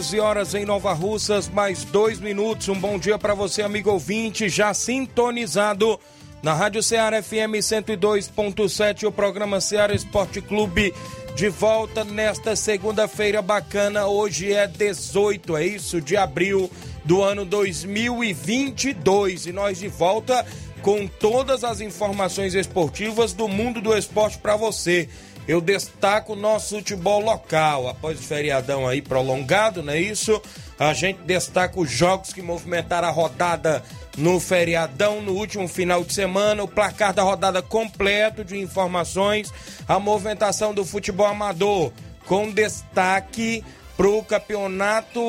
11 horas em Nova Russas, mais dois minutos. Um bom dia para você, amigo ouvinte, já sintonizado na Rádio Ceará FM 102.7, o programa Ceará Esporte Clube, de volta nesta segunda-feira bacana. Hoje é 18, é isso, de abril do ano 2022. E nós de volta com todas as informações esportivas do mundo do esporte para você eu destaco o nosso futebol local. Após o feriadão aí prolongado, não é isso? A gente destaca os jogos que movimentaram a rodada no feriadão, no último final de semana, o placar da rodada completo de informações, a movimentação do futebol amador, com destaque para o campeonato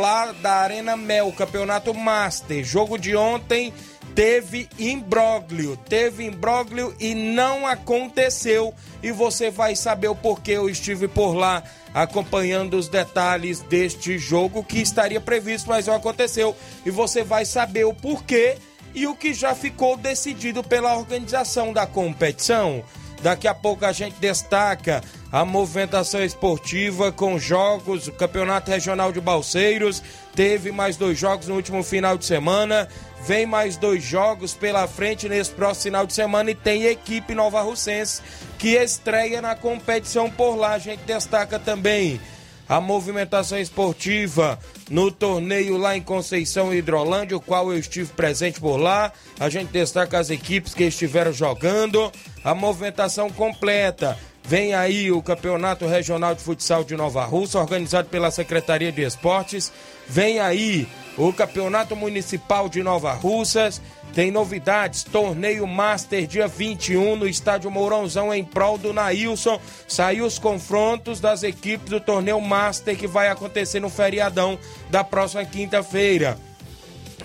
lá da Arena Mel, campeonato Master. Jogo de ontem teve imbróglio, teve imbróglio e não aconteceu. E você vai saber o porquê eu estive por lá acompanhando os detalhes deste jogo que estaria previsto, mas não aconteceu. E você vai saber o porquê e o que já ficou decidido pela organização da competição. Daqui a pouco a gente destaca a movimentação esportiva com jogos, o Campeonato Regional de Balseiros, teve mais dois jogos no último final de semana, vem mais dois jogos pela frente nesse próximo final de semana e tem equipe Nova Russense que estreia na competição por lá. A gente destaca também a movimentação esportiva no torneio lá em Conceição Hidrolândia, o qual eu estive presente por lá. A gente destaca as equipes que estiveram jogando, a movimentação completa. Vem aí o Campeonato Regional de Futsal de Nova Russa, organizado pela Secretaria de Esportes. Vem aí o Campeonato Municipal de Nova Russas. Tem novidades, torneio Master dia 21 no estádio Mourãozão em prol do Nailson. Saiu os confrontos das equipes do torneio Master que vai acontecer no feriadão da próxima quinta-feira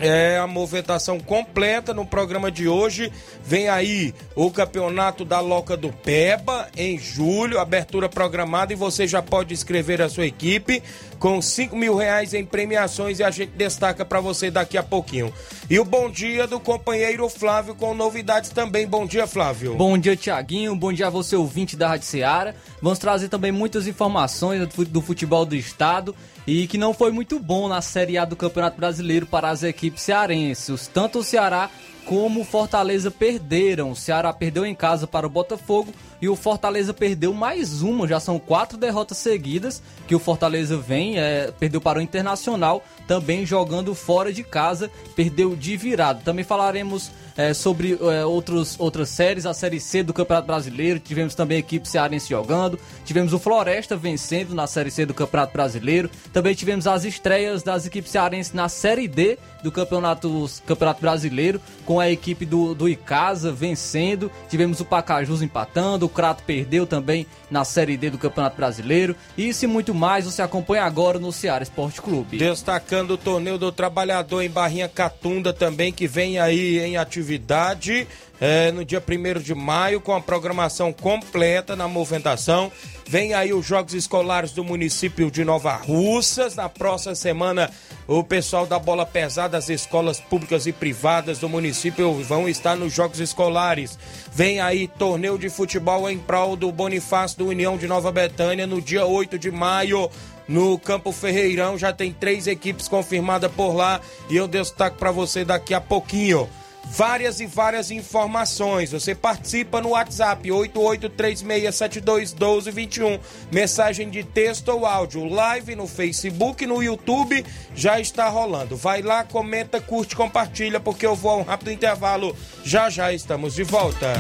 é a movimentação completa no programa de hoje. Vem aí o campeonato da Loca do Peba em julho, abertura programada e você já pode inscrever a sua equipe com 5 mil reais em premiações e a gente destaca para você daqui a pouquinho. E o bom dia do companheiro Flávio com novidades também. Bom dia, Flávio. Bom dia, Tiaguinho. Bom dia a você, ouvinte da Rádio Ceará. Vamos trazer também muitas informações do futebol do estado e que não foi muito bom na Série A do Campeonato Brasileiro para as equipes cearenses. Tanto o Ceará como o Fortaleza perderam. O Ceará perdeu em casa para o Botafogo e o Fortaleza perdeu mais uma. Já são quatro derrotas seguidas que o Fortaleza vem. É, perdeu para o Internacional, também jogando fora de casa, perdeu de virada. Também falaremos é, sobre é, outros, outras séries, a Série C do Campeonato Brasileiro, tivemos também a equipe cearense jogando, tivemos o Floresta vencendo na Série C do Campeonato Brasileiro, também tivemos as estreias das equipes cearenses na Série D do Campeonato, Campeonato Brasileiro, com a equipe do, do Icasa vencendo, tivemos o Pacajus empatando, o Crato perdeu também na Série D do Campeonato Brasileiro, isso e muito mais você acompanha agora no Ceará Esporte Clube. Destacando o torneio do trabalhador em Barrinha Catunda também, que vem aí em atividade atividade é, no dia 1 de maio, com a programação completa na movimentação. Vem aí os Jogos Escolares do município de Nova Russas. Na próxima semana, o pessoal da bola pesada, as escolas públicas e privadas do município vão estar nos Jogos Escolares. Vem aí torneio de futebol em prol do Bonifácio do União de Nova Betânia no dia 8 de maio no Campo Ferreirão. Já tem três equipes confirmadas por lá e eu destaco para você daqui a pouquinho. Várias e várias informações. Você participa no WhatsApp 8836721221. Mensagem de texto ou áudio, live no Facebook, no YouTube já está rolando. Vai lá, comenta, curte, compartilha, porque eu vou a um rápido intervalo. Já já estamos de volta.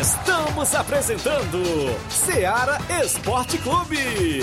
Estamos apresentando Seara Esporte Clube.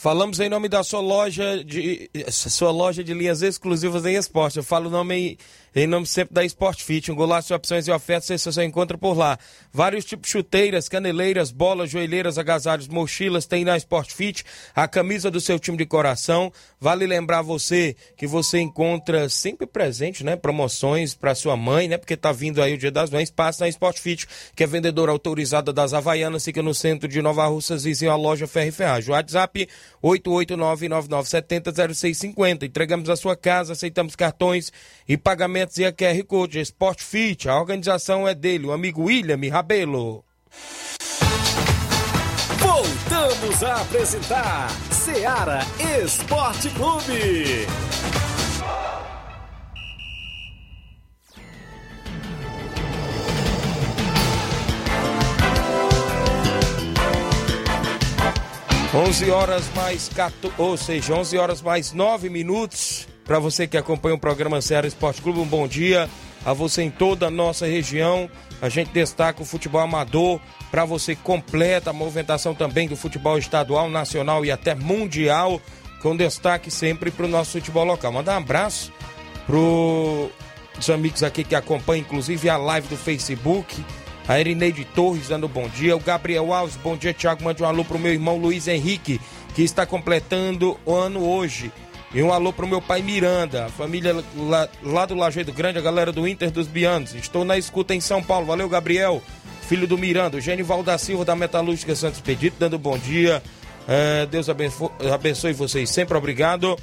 Falamos em nome da sua loja de sua loja de linhas exclusivas em esporte. Eu falo o nome em, nome sempre da Sport Fit. Um golaço opções e ofertas você só encontra por lá. Vários tipos de chuteiras, caneleiras, bolas, joelheiras, agasalhos, mochilas tem na Sport Fit. A camisa do seu time de coração. Vale lembrar você que você encontra sempre presente, né? Promoções para sua mãe, né? Porque tá vindo aí o Dia das Mães. Passa na Sport Fit, que é vendedora autorizada das Havaianas. Fica no centro de Nova Russas, vizinho à loja Ferro e Ferragem. WhatsApp 889-9970-0650. Entregamos a sua casa, aceitamos cartões e pagamentos e a QR Code. Sport Fit, a organização é dele, o amigo William Rabelo. Voltamos a apresentar Seara Esporte Clube. 11 horas mais 14, ou seja, 11 horas mais 9 minutos. Para você que acompanha o programa Ceará Esporte Clube, um bom dia a você em toda a nossa região. A gente destaca o futebol amador para você completa a movimentação também do futebol estadual, nacional e até mundial, com destaque sempre para o nosso futebol local. Mandar um abraço para os amigos aqui que acompanham, inclusive a live do Facebook a Erineide Torres dando bom dia. O Gabriel Alves, bom dia, Tiago. Mande um alô pro meu irmão Luiz Henrique, que está completando o ano hoje. E um alô pro meu pai Miranda, a família lá, lá do Lajeado Grande, a galera do Inter dos Bianos. Estou na escuta em São Paulo. Valeu, Gabriel, filho do Miranda. O Genival da Silva, da Metalúrgica Santos Pedito, dando bom dia. É, Deus abençoe, abençoe vocês sempre, obrigado.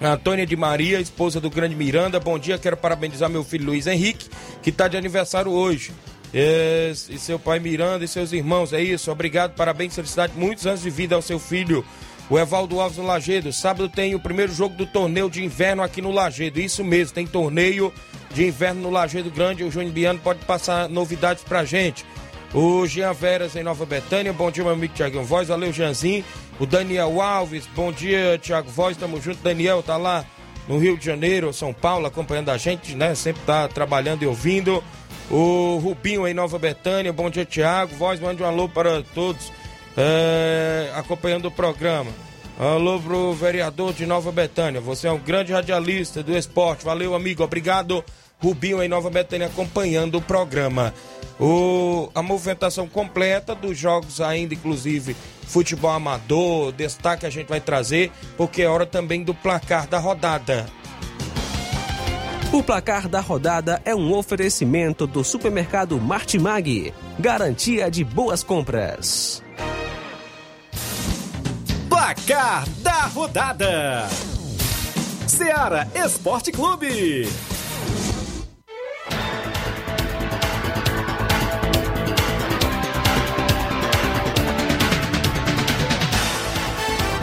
Antônia de Maria, esposa do grande Miranda, bom dia. Quero parabenizar meu filho Luiz Henrique, que está de aniversário hoje. E, e seu pai Miranda e seus irmãos, é isso. Obrigado, parabéns, felicidade, muitos anos de vida ao seu filho, o Evaldo Alves no Lagedo. Sábado tem o primeiro jogo do torneio de inverno aqui no Lagedo. Isso mesmo, tem torneio de inverno no Lagedo Grande. O Júnior Biano pode passar novidades pra gente. O Jean Veras em Nova Betânia, bom dia, meu amigo Tiago Voz, valeu, Janzinho. O Daniel Alves, bom dia, Tiago Voz, tamo junto. Daniel tá lá no Rio de Janeiro, São Paulo, acompanhando a gente, né? Sempre tá trabalhando e ouvindo. O Rubinho em Nova Betânia, bom dia, Tiago. Voz, mande um alô para todos é, acompanhando o programa. Alô pro vereador de Nova Betânia. Você é um grande radialista do esporte. Valeu, amigo. Obrigado. Rubinho em Nova Betânia acompanhando o programa. O, a movimentação completa dos jogos ainda, inclusive futebol amador, destaque a gente vai trazer, porque é hora também do placar da rodada. O placar da rodada é um oferecimento do supermercado Martimag. Garantia de boas compras. Placar da rodada: Seara Esporte Clube.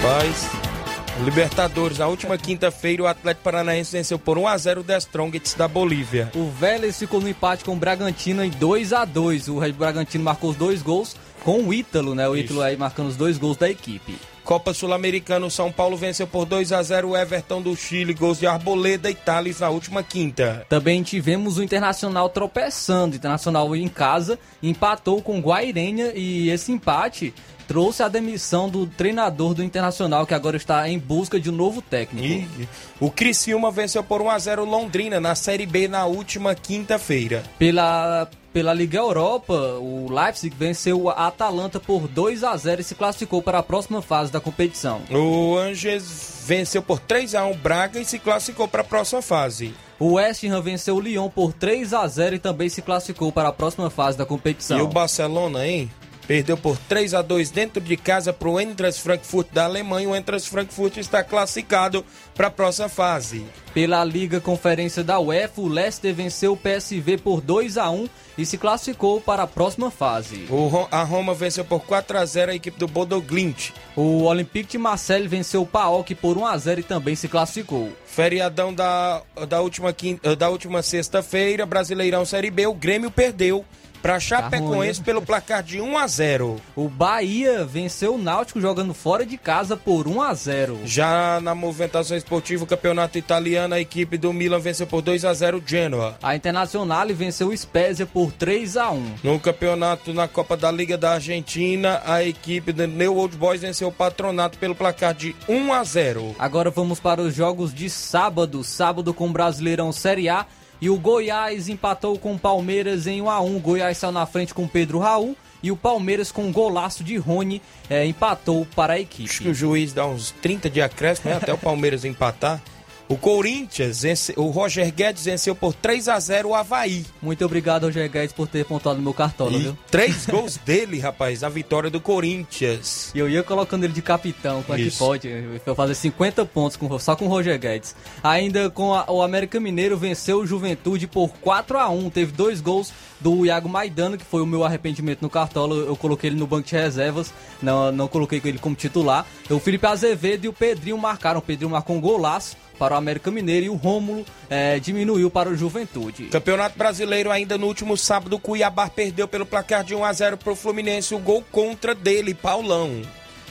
Paz. Libertadores, na última quinta-feira, o Atlético Paranaense venceu por 1x0 o The Strongest da Bolívia. O Vélez ficou no empate com o Bragantino em 2 a 2 O Red Bragantino marcou os dois gols com o Ítalo, né? O Ítalo aí marcando os dois gols da equipe. Copa Sul-Americana, o São Paulo venceu por 2 a 0 o Everton do Chile, gols de Arboleda e Thales na última quinta. Também tivemos o Internacional tropeçando. Internacional em casa empatou com Guairenha e esse empate trouxe a demissão do treinador do Internacional, que agora está em busca de um novo técnico. E o Criciúma venceu por 1 a 0 Londrina na Série B na última quinta-feira. Pela pela Liga Europa, o Leipzig venceu a Atalanta por 2 a 0 e se classificou para a próxima fase da competição. O Angers venceu por 3 a 1 Braga e se classificou para a próxima fase. O West Ham venceu o Lyon por 3 a 0 e também se classificou para a próxima fase da competição. E o Barcelona, hein? Perdeu por 3 a 2 dentro de casa para o Eintracht Frankfurt da Alemanha. O Eintracht Frankfurt está classificado para a próxima fase. Pela Liga Conferência da UEFA, o Leicester venceu o PSV por 2 a 1 e se classificou para a próxima fase. O, a Roma venceu por 4 a 0 a equipe do Bodo Glint. O Olympique de Marseille venceu o PAOK por 1 a 0 e também se classificou. Feriadão da, da última, da última sexta-feira, Brasileirão Série B, o Grêmio perdeu para Chapecoense pelo placar de 1 a 0. O Bahia venceu o Náutico jogando fora de casa por 1 a 0. Já na movimentação esportiva, o campeonato italiano, a equipe do Milan venceu por 2 a 0 o Genoa. A Internazionale venceu o Spezia por 3 a 1. No campeonato na Copa da Liga da Argentina, a equipe do New Old Boys venceu o Patronato pelo placar de 1 a 0. Agora vamos para os jogos de sábado, sábado com o Brasileirão Série A. E o Goiás empatou com o Palmeiras em 1 a 1 O Goiás saiu na frente com Pedro Raul. E o Palmeiras, com um golaço de Rony, é, empatou para a equipe. Acho que o juiz dá uns 30 de acréscimo, né? até o Palmeiras empatar. O Corinthians, o Roger Guedes venceu por 3 a 0 o Havaí. Muito obrigado, Roger Guedes, por ter pontuado no meu cartola, viu? Três gols dele, rapaz, na vitória do Corinthians. E eu ia colocando ele de capitão, como é que pode? Eu fazer 50 pontos com, só com o Roger Guedes. Ainda com a, o América Mineiro venceu o Juventude por 4 a 1 Teve dois gols do Iago Maidano, que foi o meu arrependimento no cartola. Eu coloquei ele no banco de reservas, não, não coloquei ele como titular. O Felipe Azevedo e o Pedrinho marcaram. O Pedrinho marcou um golaço para o América Mineiro e o Rômulo é, diminuiu para o Juventude. Campeonato Brasileiro ainda no último sábado, o Cuiabá perdeu pelo placar de 1 a 0 para o Fluminense, o gol contra dele, Paulão.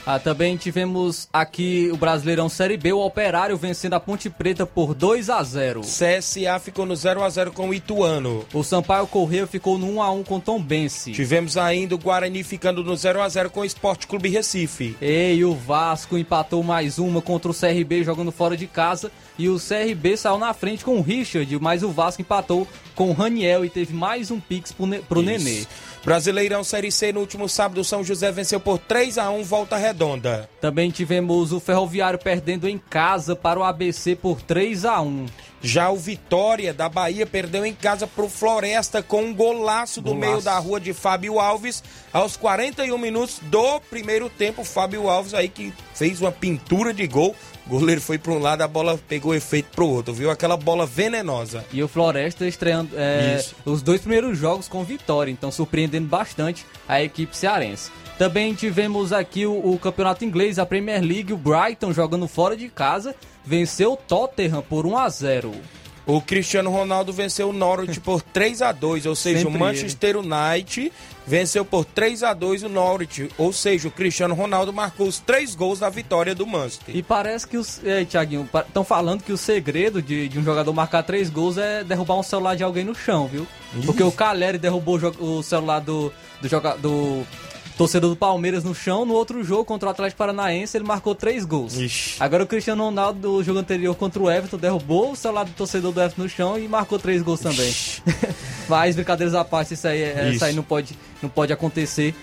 Ah, também tivemos aqui o Brasileirão Série B, o Operário vencendo a Ponte Preta por 2 a 0. CSA ficou no 0 a 0 com o Ituano. O Sampaio Correia ficou no 1 a 1 com Tom Bense. Tivemos ainda o Guarani ficando no 0 a 0 com o Esporte Clube Recife. E o Vasco empatou mais uma contra o CRB jogando fora de casa e o CRB saiu na frente com o Richard, mas o Vasco empatou com o Raniel e teve mais um pix pro, ne pro Nenê. Brasileirão Série C no último sábado, São José venceu por 3 a 1 volta redonda. Também tivemos o Ferroviário perdendo em casa para o ABC por 3 a 1. Já o Vitória da Bahia perdeu em casa para o Floresta com um golaço do meio da rua de Fábio Alves aos 41 minutos do primeiro tempo. Fábio Alves aí que fez uma pintura de gol. O goleiro foi para um lado, a bola pegou efeito para o outro, viu? Aquela bola venenosa. E o Floresta estreando é, os dois primeiros jogos com vitória, então surpreendendo bastante a equipe cearense. Também tivemos aqui o, o, campeonato inglês, a Premier League, o Brighton jogando fora de casa, venceu o Tottenham por 1 a 0. O Cristiano Ronaldo venceu o Norwich por 3 a 2, ou seja, Sempre o Manchester ele. United venceu por 3 a 2 o Norwich, ou seja, o Cristiano Ronaldo marcou os três gols da vitória do Manchester. E parece que os, é, Thiaguinho, estão falando que o segredo de, de, um jogador marcar três gols é derrubar um celular de alguém no chão, viu? Porque o Caleri derrubou o, o celular do, do, do torcedor do Palmeiras no chão. No outro jogo, contra o Atlético Paranaense, ele marcou três gols. Ixi. Agora o Cristiano Ronaldo, do jogo anterior contra o Everton, derrubou o celular do torcedor do Everton no chão e marcou três gols também. Mas, brincadeiras à parte, isso aí, é, isso aí não pode não pode acontecer,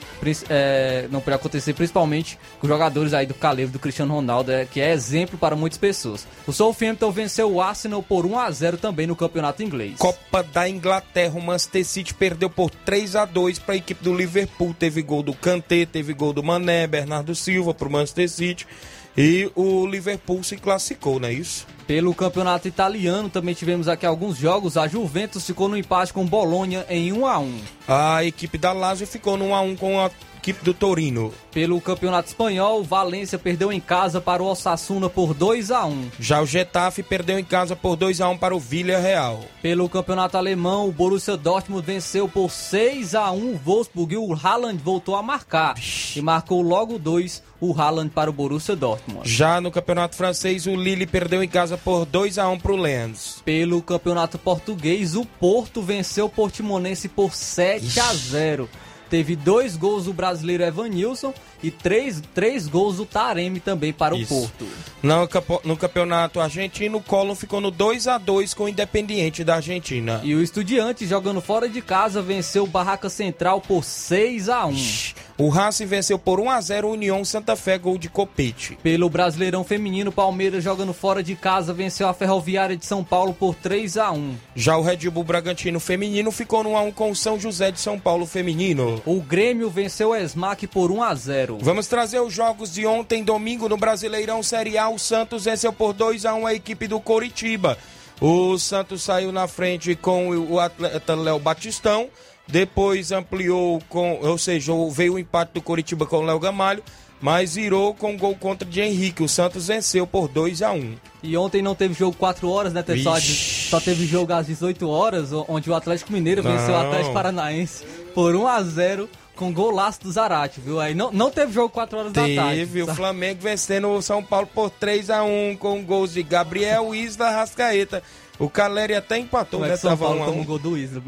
é, não pode acontecer principalmente com jogadores aí do caleiro do Cristiano Ronaldo, é, que é exemplo para muitas pessoas. O Southampton venceu o Arsenal por 1 a 0 também no campeonato inglês. Copa da Inglaterra, o Manchester City perdeu por 3 a 2 para a equipe do Liverpool. Teve gol do Kanté, teve gol do Mané, Bernardo Silva para o Manchester City. E o Liverpool se classificou, não é isso? Pelo campeonato italiano também tivemos aqui alguns jogos. A Juventus ficou no empate com Bolonha em 1 a 1. A equipe da Lazio ficou no 1 a 1 com a equipe do Torino. Pelo Campeonato Espanhol, o Valência perdeu em casa para o Osasuna por 2 a 1. Já o Getafe perdeu em casa por 2 a 1 para o Villarreal. Pelo Campeonato Alemão, o Borussia Dortmund venceu por 6 a 1 o Wolfsburg e o Haaland voltou a marcar e marcou logo dois o Haaland para o Borussia Dortmund. Já no Campeonato Francês, o Lille perdeu em casa por 2 a 1 para o Lens. Pelo Campeonato Português, o Porto venceu o Portimonense por 7 a 0 teve dois gols do brasileiro Evanilson e três, três gols do Taremi também para Isso. o Porto. No, no campeonato argentino, o Colón ficou no 2 a 2 com o Independiente da Argentina. E o Estudiante, jogando fora de casa, venceu o Barraca Central por 6 a 1 o Racing venceu por 1 a 0 o União Santa Fé, gol de Copete. Pelo Brasileirão Feminino, Palmeiras jogando fora de casa venceu a Ferroviária de São Paulo por 3 a 1. Já o Red Bull Bragantino Feminino ficou no 1 a 1 com o São José de São Paulo Feminino. O Grêmio venceu o Esmac por 1 a 0. Vamos trazer os jogos de ontem, domingo, no Brasileirão Série A. O Santos venceu por 2 a 1 a equipe do Coritiba. O Santos saiu na frente com o atleta Léo Batistão. Depois ampliou com, ou seja, veio o empate do Coritiba com o Léo Gamalho, mas virou com gol contra de Henrique. O Santos venceu por 2 a 1 E ontem não teve jogo 4 horas, né? Só, só, teve jogo às 18 horas, onde o Atlético Mineiro não. venceu o Atlético Paranaense por 1 a 0 com golaço do Zarate, viu? Aí não, não teve jogo 4 horas teve, da tarde. Teve, o Flamengo vencendo o São Paulo por 3 a 1 com gols de Gabriel Isla Rascaeta. O Caleri até empatou, Como é né? São Paulo um, um gol do Isla,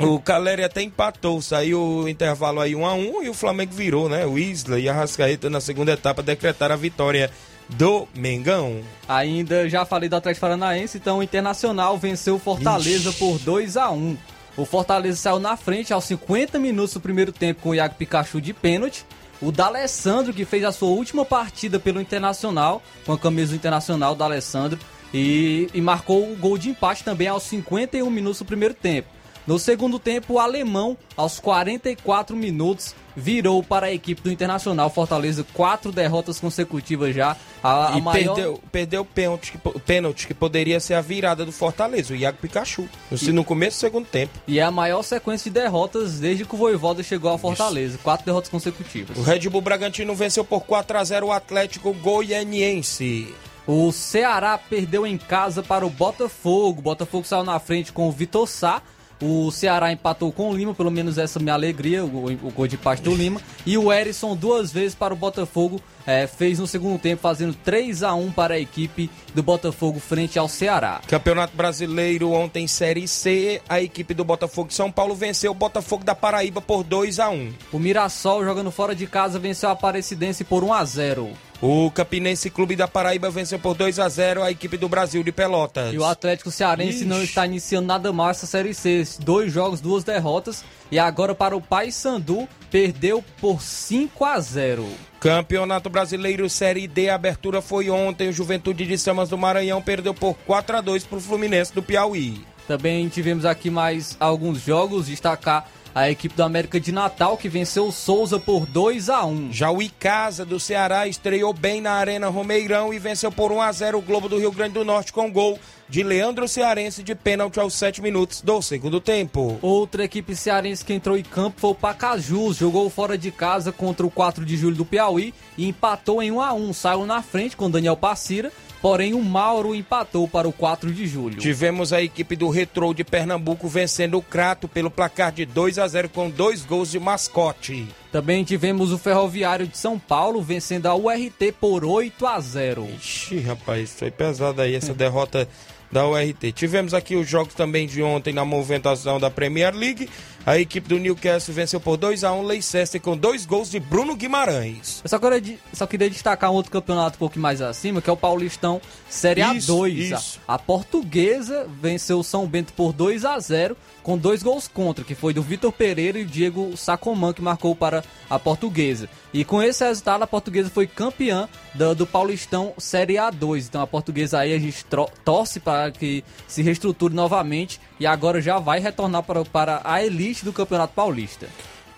O Caleri até empatou, saiu o intervalo aí 1 a 1 e o Flamengo virou, né? O Isla e a Rascaeta na segunda etapa decretaram a vitória do Mengão. Ainda já falei do Atlético Paranaense, então o Internacional venceu o Fortaleza Ixi. por 2 a 1. O Fortaleza saiu na frente aos 50 minutos do primeiro tempo com o Iago Pikachu de pênalti. O D'Alessandro, que fez a sua última partida pelo Internacional, com a camisa do Internacional, D'Alessandro, e, e marcou o gol de empate também aos 51 minutos do primeiro tempo. No segundo tempo, o alemão, aos 44 minutos, virou para a equipe do Internacional Fortaleza. Quatro derrotas consecutivas já. A, a e maior... perdeu, perdeu o pênalti, pênalti, que poderia ser a virada do Fortaleza, o Iago Pikachu. E... No começo do segundo tempo. E é a maior sequência de derrotas desde que o Voivoda chegou ao Fortaleza. Isso. Quatro derrotas consecutivas. O Red Bull Bragantino venceu por 4 a 0 o Atlético Goianiense. O Ceará perdeu em casa para o Botafogo. O Botafogo saiu na frente com o Vitor Sá. O Ceará empatou com o Lima, pelo menos essa é minha alegria, o, o gol de parte do Lima. E o Erisson duas vezes para o Botafogo, é, fez no segundo tempo, fazendo 3 a 1 para a equipe do Botafogo frente ao Ceará. Campeonato Brasileiro ontem, Série C, a equipe do Botafogo de São Paulo venceu o Botafogo da Paraíba por 2 a 1 O Mirassol, jogando fora de casa, venceu a Aparecidense por 1 a 0 o Campinense Clube da Paraíba venceu por 2 a 0 a equipe do Brasil de Pelotas. E o Atlético Cearense Ixi. não está iniciando nada mal essa Série C. Dois jogos, duas derrotas. E agora para o Paysandu, perdeu por 5 a 0. Campeonato Brasileiro Série D, a abertura foi ontem. O Juventude de Samas do Maranhão perdeu por 4 a 2 para o Fluminense do Piauí. Também tivemos aqui mais alguns jogos. Destacar a equipe do América de Natal que venceu o Souza por 2 a 1. Já o Icasa do Ceará estreou bem na Arena Romeirão e venceu por 1 a 0 o Globo do Rio Grande do Norte com gol de Leandro Cearense de pênalti aos 7 minutos do segundo tempo. Outra equipe cearense que entrou em campo foi o Pacajus, jogou fora de casa contra o 4 de julho do Piauí e empatou em 1 a 1, saiu na frente com Daniel Passira porém o Mauro empatou para o 4 de julho. Tivemos a equipe do Retrô de Pernambuco vencendo o Crato pelo placar de 2 a 0 com dois gols de mascote. Também tivemos o Ferroviário de São Paulo vencendo a URT por 8 a 0. Ixi, rapaz, foi pesado aí essa derrota da URT. Tivemos aqui os jogos também de ontem na movimentação da Premier League. A equipe do Newcastle venceu por 2 a 1 Leicester com dois gols de Bruno Guimarães. Eu só queria, só queria destacar um outro campeonato um pouco mais acima, que é o Paulistão Série A2. A, a portuguesa venceu o São Bento por 2 a 0 com dois gols contra, que foi do Vitor Pereira e o Diego Sacomã, que marcou para a portuguesa. E com esse resultado, a portuguesa foi campeã do, do Paulistão Série A2. Então a portuguesa aí a gente torce para que se reestruture novamente e agora já vai retornar para, para a elite do Campeonato Paulista.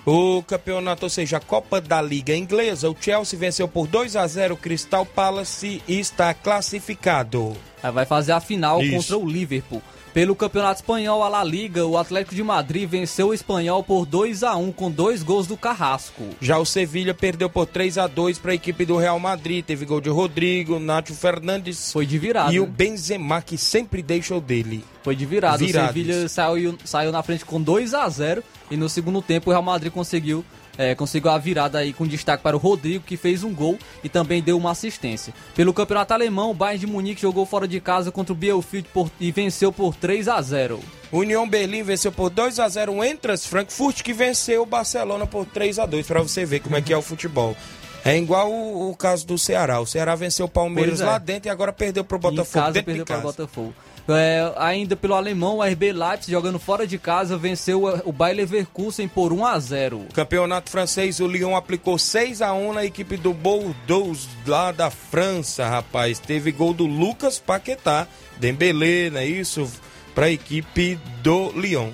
O campeonato, ou seja, a Copa da Liga Inglesa, o Chelsea venceu por 2 a 0 o Crystal Palace e está classificado. vai fazer a final Isso. contra o Liverpool. Pelo Campeonato Espanhol, a La Liga, o Atlético de Madrid venceu o Espanhol por 2 a 1 com dois gols do Carrasco. Já o Sevilha perdeu por 3 a 2 para a equipe do Real Madrid. Teve gol de Rodrigo, Nacho Fernandes Foi de virada. e o? Benzema, que sempre deixa o dele. Foi de virada. Virado, O Sevilha saiu, saiu na frente com 2 a 0 e no segundo tempo o Real Madrid conseguiu, é, conseguiu a virada aí com destaque para o Rodrigo, que fez um gol e também deu uma assistência. Pelo campeonato alemão, o Bayern de Munique jogou fora de casa contra o Bielefeld por- e venceu por 3 a 0 União Berlim venceu por 2 a 0 o Entras Frankfurt, que venceu o Barcelona por 3 a 2 para você ver como é que é o futebol. É igual o, o caso do Ceará. O Ceará venceu o Palmeiras é. lá dentro e agora perdeu pro Botafogo em casa perdeu de para o. Botafogo. É, ainda pelo alemão, o RB Leipzig jogando fora de casa venceu o Bayer Leverkusen por 1 a 0 Campeonato francês, o Lyon aplicou 6 a 1 na equipe do Bordeaux lá da França, rapaz. Teve gol do Lucas Paquetá, Dembélé, não é isso? Para a equipe do Lyon.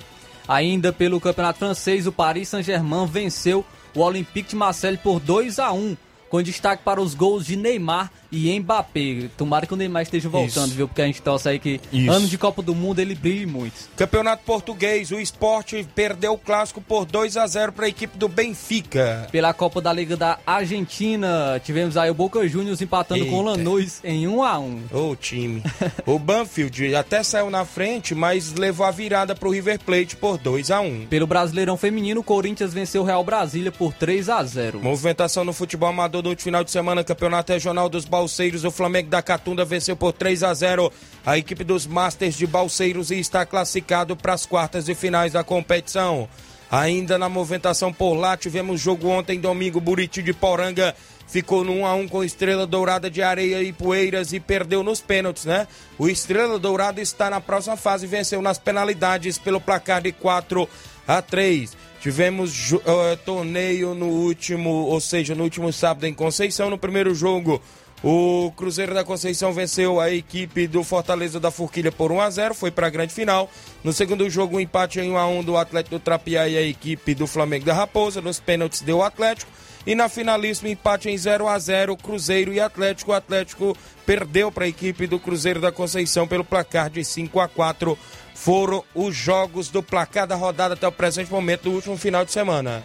Ainda pelo Campeonato Francês, o Paris Saint-Germain venceu o Olympique de Marseille por 2 a 1 com destaque para os gols de Neymar e Mbappé. Tomara que o Neymar esteja voltando, Isso. viu? Porque a gente torce aí que Isso. ano de Copa do Mundo ele brilhe muito. Campeonato português, o esporte perdeu o clássico por 2 a 0 para a equipe do Benfica. Pela Copa da Liga da Argentina, tivemos aí o Boca Juniors empatando com o Eita. Lanús em 1 a 1 Ô time. o Banfield até saiu na frente, mas levou a virada para o River Plate por 2 a 1 Pelo Brasileirão Feminino, o Corinthians venceu o Real Brasília por 3 a 0 Movimentação no futebol amador no último final de semana, Campeonato Regional dos Balseiros, o Flamengo da Catunda venceu por 3 a 0 a equipe dos Masters de Balseiros e está classificado para as quartas de finais da competição. Ainda na movimentação por lá, tivemos jogo ontem, domingo, Buriti de Poranga ficou no 1 a 1 com Estrela Dourada de Areia e Poeiras e perdeu nos pênaltis, né? O Estrela Dourada está na próxima fase e venceu nas penalidades pelo placar de 4 a 3. Tivemos eh, torneio no último, ou seja, no último sábado em Conceição. No primeiro jogo, o Cruzeiro da Conceição venceu a equipe do Fortaleza da Forquilha por 1 a 0, foi para a grande final. No segundo jogo, um empate em 1 a 1 do Atlético do Trapiá e a equipe do Flamengo da Raposa. Nos pênaltis deu o Atlético. E na finalíssima, empate em 0 a 0 Cruzeiro e Atlético. O Atlético perdeu para a equipe do Cruzeiro da Conceição pelo placar de 5 a 4 Foram os jogos do placar da rodada até o presente momento do último final de semana.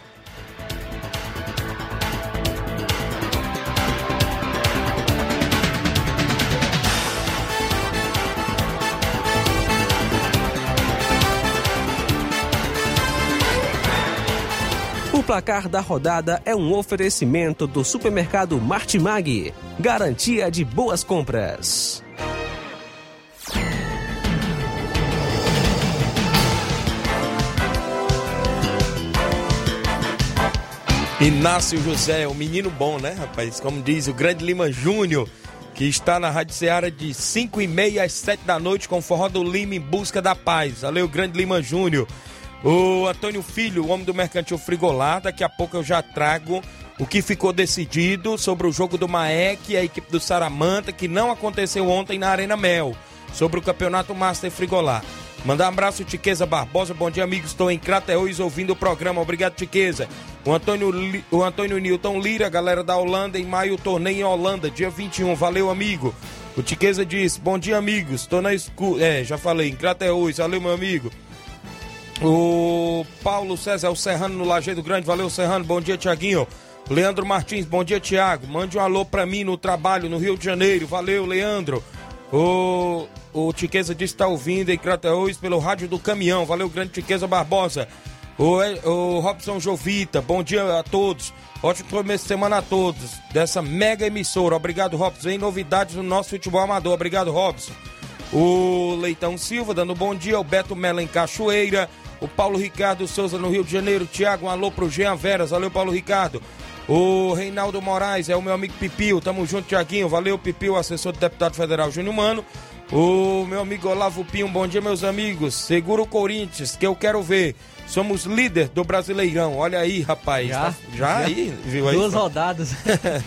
O placar da rodada é um oferecimento do supermercado Martimag. Garantia de boas compras. Inácio José, o menino bom, né, rapaz? Como diz o grande Lima Júnior, que está na Rádio Seara de 5 e meia às 7 da noite com o Forró do Lima em busca da paz. Valeu, grande Lima Júnior. O Antônio Filho, o homem do Mercantil Frigolar, daqui a pouco eu já trago o que ficou decidido sobre o jogo do Maek e a equipe do Saramanta, que não aconteceu ontem na Arena Mel, sobre o Campeonato Master Frigolar. Mandar um abraço, Tiqueza Barbosa. Bom dia, amigos. Estou em Crateús ouvindo o programa. Obrigado, Tiqueza. O Antônio, o Antônio Newton Lira, galera da Holanda, em maio, torneio em Holanda, dia 21. Valeu, amigo. O Tiqueza diz: Bom dia, amigos. Estou na escuta. É, já falei, em Crateús. Valeu, meu amigo. O Paulo César, o Serrano no Lajeado Grande. Valeu, Serrano. Bom dia, Tiaguinho. Leandro Martins, bom dia, Tiago. Mande um alô pra mim no trabalho no Rio de Janeiro. Valeu, Leandro. O, o Tiqueza disse que está ouvindo em Crateús pelo rádio do caminhão. Valeu, grande Tiqueza Barbosa. O, o Robson Jovita, bom dia a todos. Ótimo começo de semana a todos dessa mega emissora. Obrigado, Robson. Em novidades no nosso futebol amador. Obrigado, Robson. O Leitão Silva dando bom dia, o Beto Mela em Cachoeira, o Paulo Ricardo Souza no Rio de Janeiro, Tiago, um alô pro Jean Veras, valeu Paulo Ricardo. O Reinaldo Moraes é o meu amigo Pipio, tamo junto, Tiaguinho, valeu Pipio, assessor do deputado federal Júnior Mano. O meu amigo Olavo Pinho, bom dia meus amigos, segura o Corinthians que eu quero ver. Somos líder do Brasileirão, olha aí rapaz. Já? Tá- já, aí, viu aí? Duas rodadas.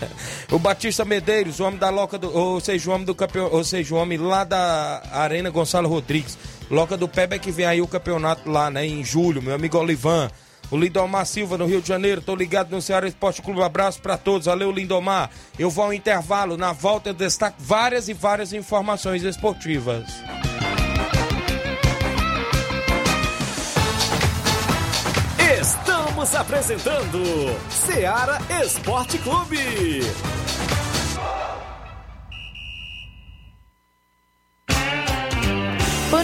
o Batista Medeiros, o homem da Loca do. Ou seja, o homem do campeão. Ou seja, o homem lá da Arena Gonçalo Rodrigues. Loca do Peba é que vem aí o campeonato lá, né? Em julho, meu amigo Olivan. O Lindomar Silva, no Rio de Janeiro, tô ligado no Ceará Esporte Clube. Abraço para todos. Valeu, Lindomar. Eu vou ao intervalo. Na volta eu destaco várias e várias informações esportivas. Estamos apresentando Ceará Esporte Clube.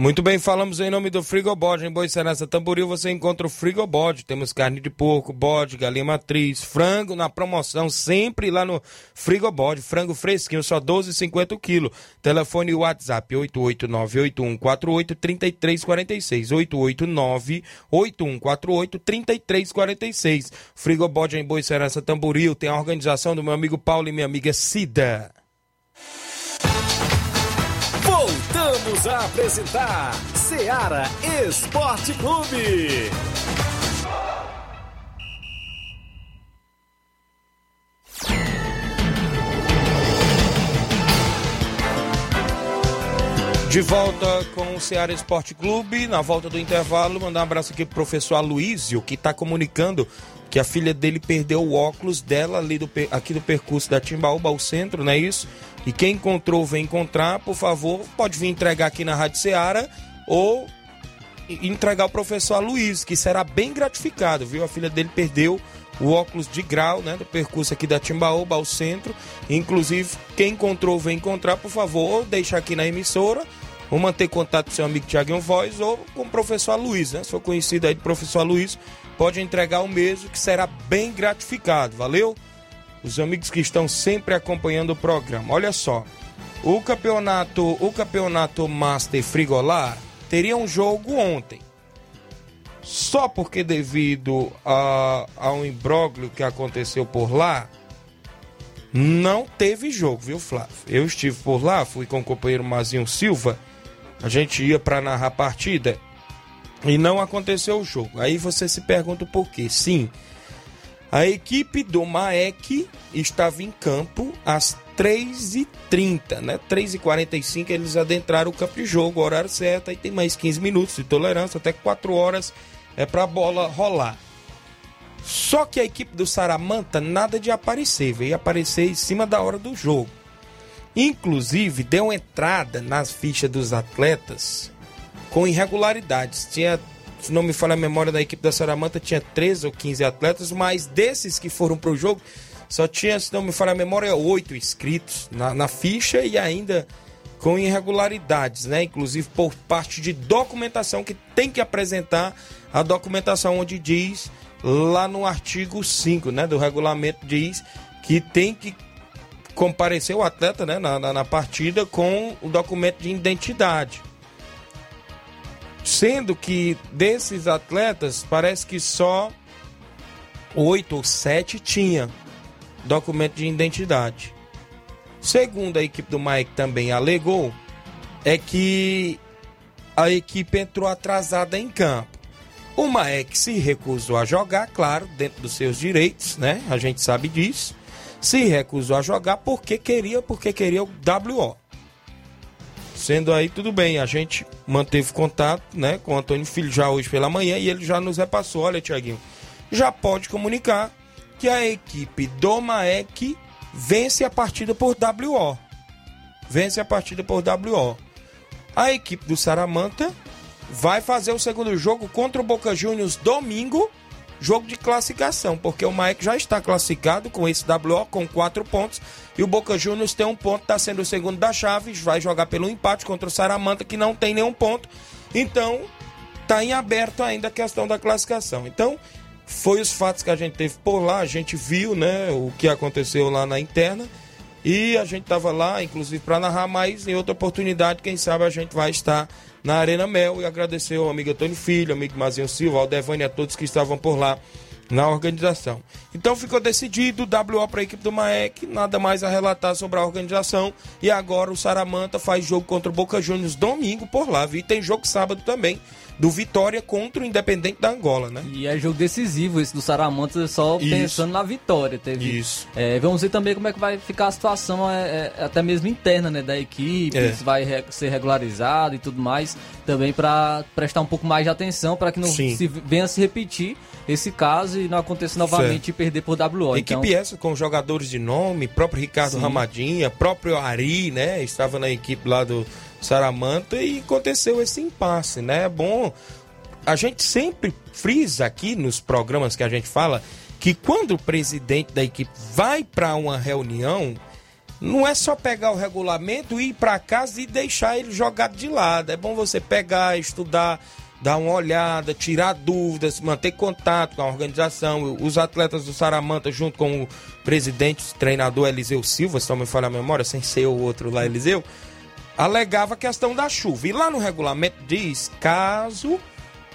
Muito bem, falamos em nome do Frigobode. Em Boicerança Tamboril você encontra o Frigobode. Temos carne de porco, bode, galinha matriz, frango na promoção, sempre lá no Frigobode. Frango fresquinho, só 12,50 o quilo. Telefone e WhatsApp 889-8148-3346. 889-8148-3346. Frigobode em Boicerança Tamboril. Tem a organização do meu amigo Paulo e minha amiga Cida. Voltamos a apresentar Seara Esporte Clube. De volta com o Ceará Esporte Clube, na volta do intervalo, mandar um abraço aqui pro professor Aloísio, que está comunicando que a filha dele perdeu o óculos dela ali do, aqui do percurso da Timbaúba ao centro, não é isso? E quem encontrou, vem encontrar, por favor, pode vir entregar aqui na Rádio Ceará ou entregar ao professor Aloysio, que será bem gratificado, viu? A filha dele perdeu o óculos de grau, né, do percurso aqui da Timbaúba ao centro. Inclusive, quem encontrou, vem encontrar, por favor, deixa aqui na emissora ou manter contato com seu amigo Tiaguinho Voz ou com o professor Luiz, né? Se for conhecido aí do professor Luiz, pode entregar o mesmo que será bem gratificado, valeu? Os amigos que estão sempre acompanhando o programa. Olha só, o campeonato, o campeonato Master Frigolar teria um jogo ontem. Só porque devido a, a um imbróglio que aconteceu por lá, não teve jogo, viu, Flávio? Eu estive por lá, fui com o companheiro Mazinho Silva a gente ia para narrar a partida e não aconteceu o jogo. Aí você se pergunta por quê? Sim, a equipe do Maek estava em campo às 3h30, né? 3h45 eles adentraram o campo de jogo, horário certo, aí tem mais 15 minutos de tolerância, até 4 horas é para a bola rolar. Só que a equipe do Saramanta nada de aparecer, veio aparecer em cima da hora do jogo. Inclusive, deu entrada nas fichas dos atletas com irregularidades. Tinha, se não me falha a memória da equipe da Saramanta, tinha 13 ou 15 atletas, mas desses que foram para o jogo, só tinha, se não me falha a memória, 8 inscritos na, na ficha e ainda com irregularidades, né? Inclusive por parte de documentação que tem que apresentar a documentação onde diz lá no artigo 5, né, do regulamento diz que tem que compareceu o atleta né, na, na, na partida com o documento de identidade. Sendo que desses atletas, parece que só oito ou sete tinha documento de identidade. Segundo a equipe do Mike também alegou, é que a equipe entrou atrasada em campo. O Maek se recusou a jogar, claro, dentro dos seus direitos, né? A gente sabe disso se recusou a jogar porque queria, porque queria o WO. Sendo aí tudo bem, a gente manteve contato, né, com o Antônio Filho já hoje pela manhã e ele já nos repassou, olha, Tiaguinho, já pode comunicar que a equipe do Maek vence a partida por WO. Vence a partida por WO. A equipe do Saramanta vai fazer o segundo jogo contra o Boca Juniors domingo jogo de classificação, porque o Maek já está classificado com esse WO com quatro pontos e o Boca Juniors tem um ponto, está sendo o segundo da chave, vai jogar pelo empate contra o Saramanta que não tem nenhum ponto. Então, está em aberto ainda a questão da classificação. Então, foi os fatos que a gente teve por lá, a gente viu, né, o que aconteceu lá na interna E a gente estava lá, inclusive, para narrar, mas em outra oportunidade, quem sabe a gente vai estar na Arena Mel e agradecer ao amigo Antônio Filho, amigo Mazinho Silva, ao Devane e a todos que estavam por lá na organização. Então ficou decidido, WO para a equipe do Maek, nada mais a relatar sobre a organização. E agora o Saramanta faz jogo contra o Boca Juniors domingo por lá, viu? E tem jogo sábado também do Vitória contra o Independente da Angola, né? E é jogo decisivo esse do Saramanta, só Isso. pensando na vitória. Teve, Isso. É, vamos ver também como é que vai ficar a situação, é, é, até mesmo interna, né, da equipe, é. se vai re ser regularizado e tudo mais, também para prestar um pouco mais de atenção para que não se venha se repetir esse caso e não aconteça novamente e perder por WO. Equipe então... essa com jogadores de nome, próprio Ricardo Sim. Ramadinha, próprio Ari, né? Estava na equipe lá do Saramanta e aconteceu esse impasse, né? Bom. A gente sempre frisa aqui nos programas que a gente fala que quando o presidente da equipe vai para uma reunião, não é só pegar o regulamento, ir para casa e deixar ele jogado de lado. É bom você pegar, estudar, dar uma olhada, tirar dúvidas, manter contato com a organização. Os atletas do Saramanta, junto com o presidente, o treinador Eliseu Silva, se não me falha a memória, sem ser o outro lá, Eliseu, alegava a questão da chuva. E lá no regulamento diz, caso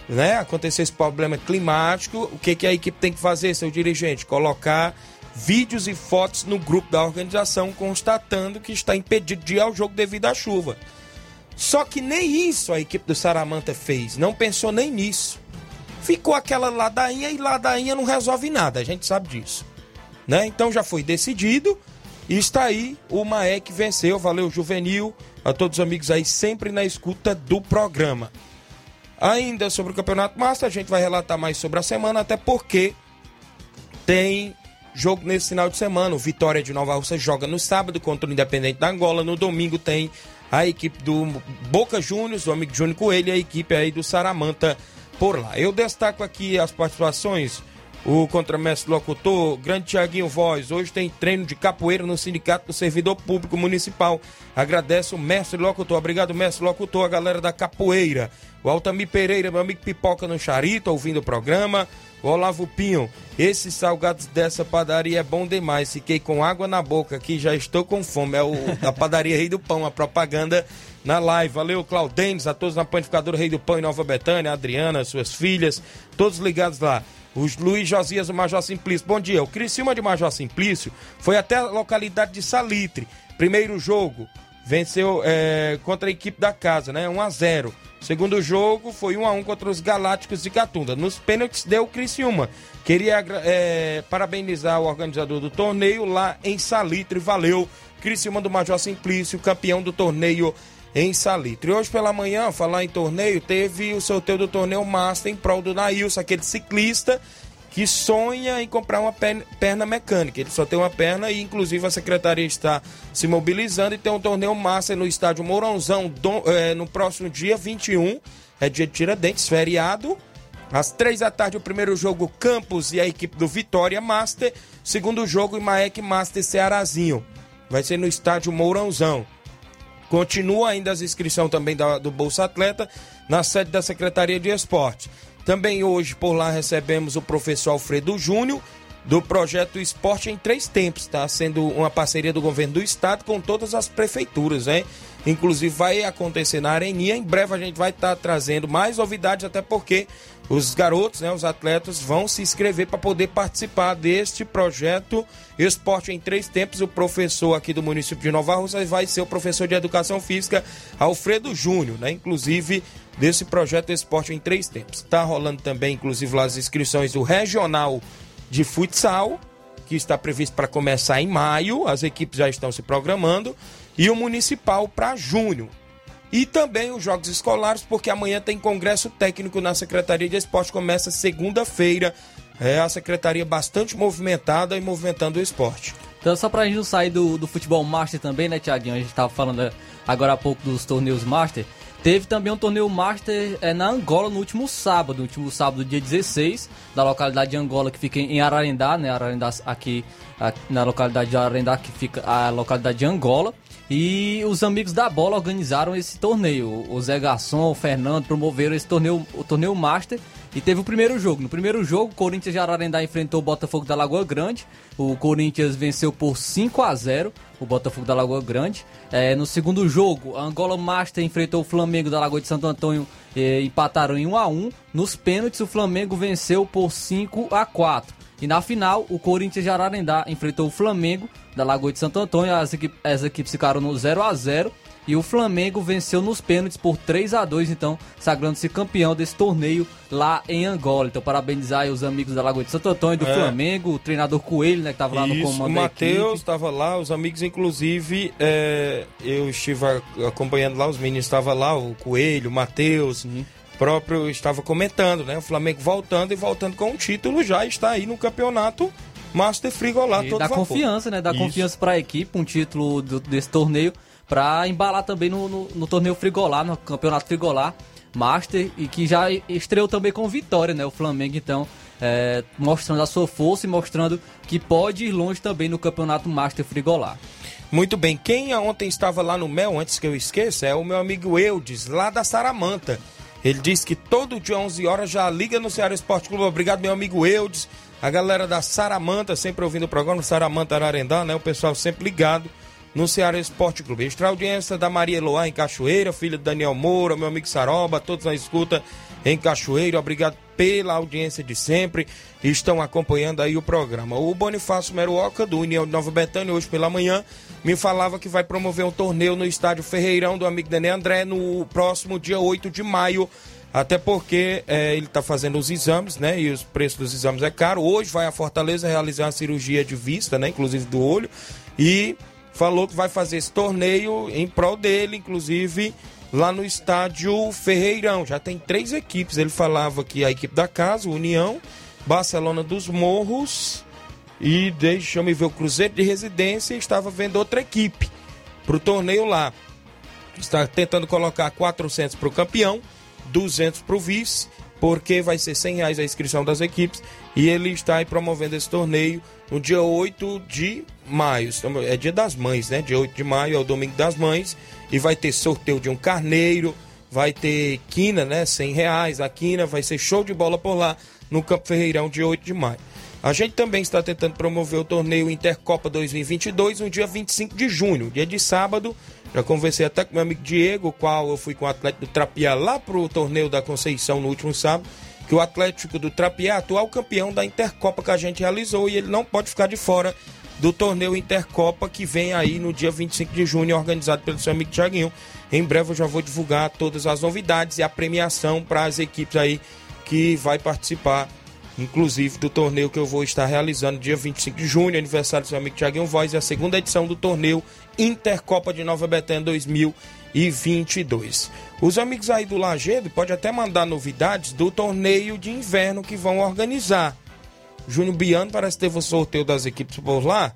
né, acontecer esse problema climático, o que, que a equipe tem que fazer, seu dirigente? Colocar vídeos e fotos no grupo da organização constatando que está impedido de ir ao jogo devido à chuva. Só que nem isso a equipe do Saramanta fez, não pensou nem nisso. Ficou aquela ladainha e ladainha não resolve nada, a gente sabe disso. Né? Então já foi decidido e está aí o Maek venceu, valeu Juvenil, a todos os amigos aí sempre na escuta do programa. Ainda sobre o Campeonato Master, a gente vai relatar mais sobre a semana, até porque tem jogo nesse final de semana. O Vitória de Nova Rússia joga no sábado contra o Independente da Angola. No domingo tem a equipe do Boca Juniors, o amigo Júnior Coelho e a equipe aí do Saramanta por lá. Eu destaco aqui as participações. O contramestre locutor, grande Tiaguinho Voz, hoje tem treino de capoeira no Sindicato do Servidor Público Municipal. Agradece o mestre locutor. Obrigado, mestre locutor, a galera da capoeira. O Altamir Pereira, meu amigo Pipoca no Charito, ouvindo o programa. O Olavo Pinho, esses salgados dessa padaria é bom demais. Fiquei com água na boca aqui, já estou com fome. É o da padaria Rei do Pão, a propaganda na live. Valeu, Claudênis, a todos na panificadora Rei do Pão em Nova Betânia, a Adriana, suas filhas, todos ligados lá. Os Luiz Josias do Major Simplício. Bom dia. O Criciúma de Major Simplício foi até a localidade de Salitre. Primeiro jogo, venceu é, contra a equipe da casa, né? 1 a 0 Segundo jogo foi 1 a 1 contra os Galácticos de Catunda. Nos pênaltis deu o Criciúma. Queria é, parabenizar o organizador do torneio lá em Salitre. Valeu, Criciúma do Major Simplício, campeão do torneio em Salitre. Hoje pela manhã, falar em torneio, teve o sorteio do torneio Master em prol do Nailson, aquele ciclista que sonha em comprar uma perna mecânica. Ele só tem uma perna e, inclusive, a secretaria está se mobilizando e tem um torneio massa no estádio Mourãozão é, no próximo dia 21, é dia de Tiradentes, feriado. Às três da tarde, o primeiro jogo Campos e a equipe do Vitória Master. Segundo jogo, Imaek Master Cearazinho. Vai ser no estádio Mourãozão. Continua ainda as inscrições também da, do Bolsa Atleta na sede da Secretaria de Esporte. Também hoje por lá recebemos o professor Alfredo Júnior do projeto Esporte em Três Tempos, está sendo uma parceria do governo do estado com todas as prefeituras, né? Inclusive vai acontecer na Areninha, em breve a gente vai estar tá trazendo mais novidades, até porque os garotos, né, os atletas vão se inscrever para poder participar deste projeto Esporte em Três Tempos. O professor aqui do município de Nova Rússia vai ser o professor de Educação Física Alfredo Júnior, né? Inclusive desse projeto Esporte em Três Tempos. Está rolando também, inclusive, lá as inscrições do Regional de Futsal, que está previsto para começar em maio, as equipes já estão se programando, e o Municipal para junho. E também os Jogos Escolares, porque amanhã tem congresso técnico na Secretaria de Esporte, começa segunda-feira. É a secretaria bastante movimentada e movimentando o esporte. Então, só para a gente não sair do, do futebol master também, né, Tiaguinho? A gente estava falando agora há pouco dos torneios master. Teve também um torneio Master é, na Angola no último sábado, no último sábado, dia 16, da localidade de Angola, que fica em Ararendá, né? Ararendá aqui, aqui na localidade de Ararendá, que fica a localidade de Angola. E os amigos da bola organizaram esse torneio. O Zé Garçom, o Fernando promoveram esse torneio, o torneio Master. E teve o primeiro jogo. No primeiro jogo, o Corinthians de Ararendá enfrentou o Botafogo da Lagoa Grande. O Corinthians venceu por 5 a 0 o Botafogo da Lagoa Grande. É, no segundo jogo, a Angola Master enfrentou o Flamengo da Lagoa de Santo Antônio e empataram em 1 a 1 Nos pênaltis, o Flamengo venceu por 5 a 4 E na final, o Corinthians de Ararendá enfrentou o Flamengo da Lagoa de Santo Antônio. As, equipes, as equipes ficaram no 0 a 0 e o Flamengo venceu nos pênaltis por 3 a 2 então sagrando-se campeão desse torneio lá em Angola. Então parabenizar aí os amigos da Lagoa de Santo Antônio, do é. Flamengo, o treinador Coelho, né, que estava lá no comando o Matheus estava lá, os amigos inclusive, é, eu estive acompanhando lá, os meninos estavam lá, o Coelho, o Matheus, uhum. Próprio estava comentando, né, o Flamengo voltando e voltando com um título, já está aí no campeonato Master Frigolá, e todo dá vapor. confiança, né, dá Isso. confiança para a equipe, um título do, desse torneio para embalar também no, no, no, torneio Frigolar, no campeonato Frigolar Master, e que já estreou também com vitória, né? O Flamengo, então, é, mostrando a sua força e mostrando que pode ir longe também no campeonato Master Frigolar. Muito bem, quem ontem estava lá no Mel, antes que eu esqueça, é o meu amigo Eudes, lá da Saramanta. Ele disse que todo dia 11 horas já liga no Ceará Esporte Clube. Obrigado, meu amigo Eudes. A galera da Saramanta, sempre ouvindo o programa, Saramanta Ararendá, né? O pessoal sempre ligado no Ceará Esporte Clube. Extra audiência da Maria Eloá em Cachoeira, filha do Daniel Moura, meu amigo Saroba, todos na escuta em Cachoeira. Obrigado pela audiência de sempre. Estão acompanhando aí o programa. O Bonifácio Meruoca, do União de Nova Betânia, hoje pela manhã, me falava que vai promover um torneio no estádio Ferreirão do amigo Daniel André no próximo dia 8 de maio. Até porque é, ele está fazendo os exames, né? E os preços dos exames é caro. Hoje vai a Fortaleza realizar a cirurgia de vista, né? Inclusive do olho. E falou que vai fazer esse torneio em prol dele, inclusive lá no estádio Ferreirão. Já tem três equipes. Ele falava que a equipe da casa, União, Barcelona dos Morros e deixa eu me ver o Cruzeiro de Residência estava vendo outra equipe para o torneio lá. Está tentando colocar 400 para o campeão, 200 para o vice, porque vai ser 100 reais a inscrição das equipes e ele está aí promovendo esse torneio no dia 8 de maio. É dia das mães, né? Dia 8 de maio é o domingo das mães. E vai ter sorteio de um carneiro, vai ter quina, né? 100 reais. A quina vai ser show de bola por lá no Campo Ferreirão, dia 8 de maio. A gente também está tentando promover o torneio Intercopa 2022 no dia 25 de junho, dia de sábado. Já conversei até com meu amigo Diego, o qual eu fui com o atleta do Trapiá lá pro torneio da Conceição no último sábado que o Atlético do Trapié é atual campeão da Intercopa que a gente realizou e ele não pode ficar de fora do torneio Intercopa que vem aí no dia 25 de junho, organizado pelo seu amigo Thiaguinho. Em breve eu já vou divulgar todas as novidades e a premiação para as equipes aí que vai participar, inclusive do torneio que eu vou estar realizando dia 25 de junho, aniversário do seu amigo Thiaguinho Voz, e a segunda edição do torneio Intercopa de Nova Betânia 2022. Os amigos aí do Lagedo pode até mandar novidades do torneio de inverno que vão organizar. Júnior Biano parece teve o sorteio das equipes por lá.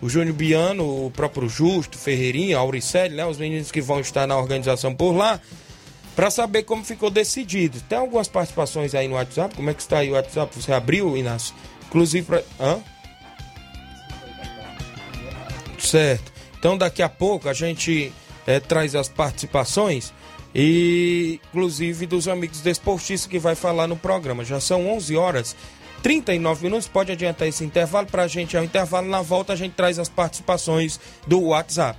O Júnior Biano, o próprio Justo, Ferreirinha, Auricelli, né? Os meninos que vão estar na organização por lá. Para saber como ficou decidido. Tem algumas participações aí no WhatsApp. Como é que está aí o WhatsApp? Você abriu, Inácio? Inclusive para. Hã? Certo. Então daqui a pouco a gente é, traz as participações e inclusive dos amigos desportistas que vai falar no programa. Já são 11 horas 39 minutos. Pode adiantar esse intervalo para a gente. Ao intervalo, na volta, a gente traz as participações do WhatsApp.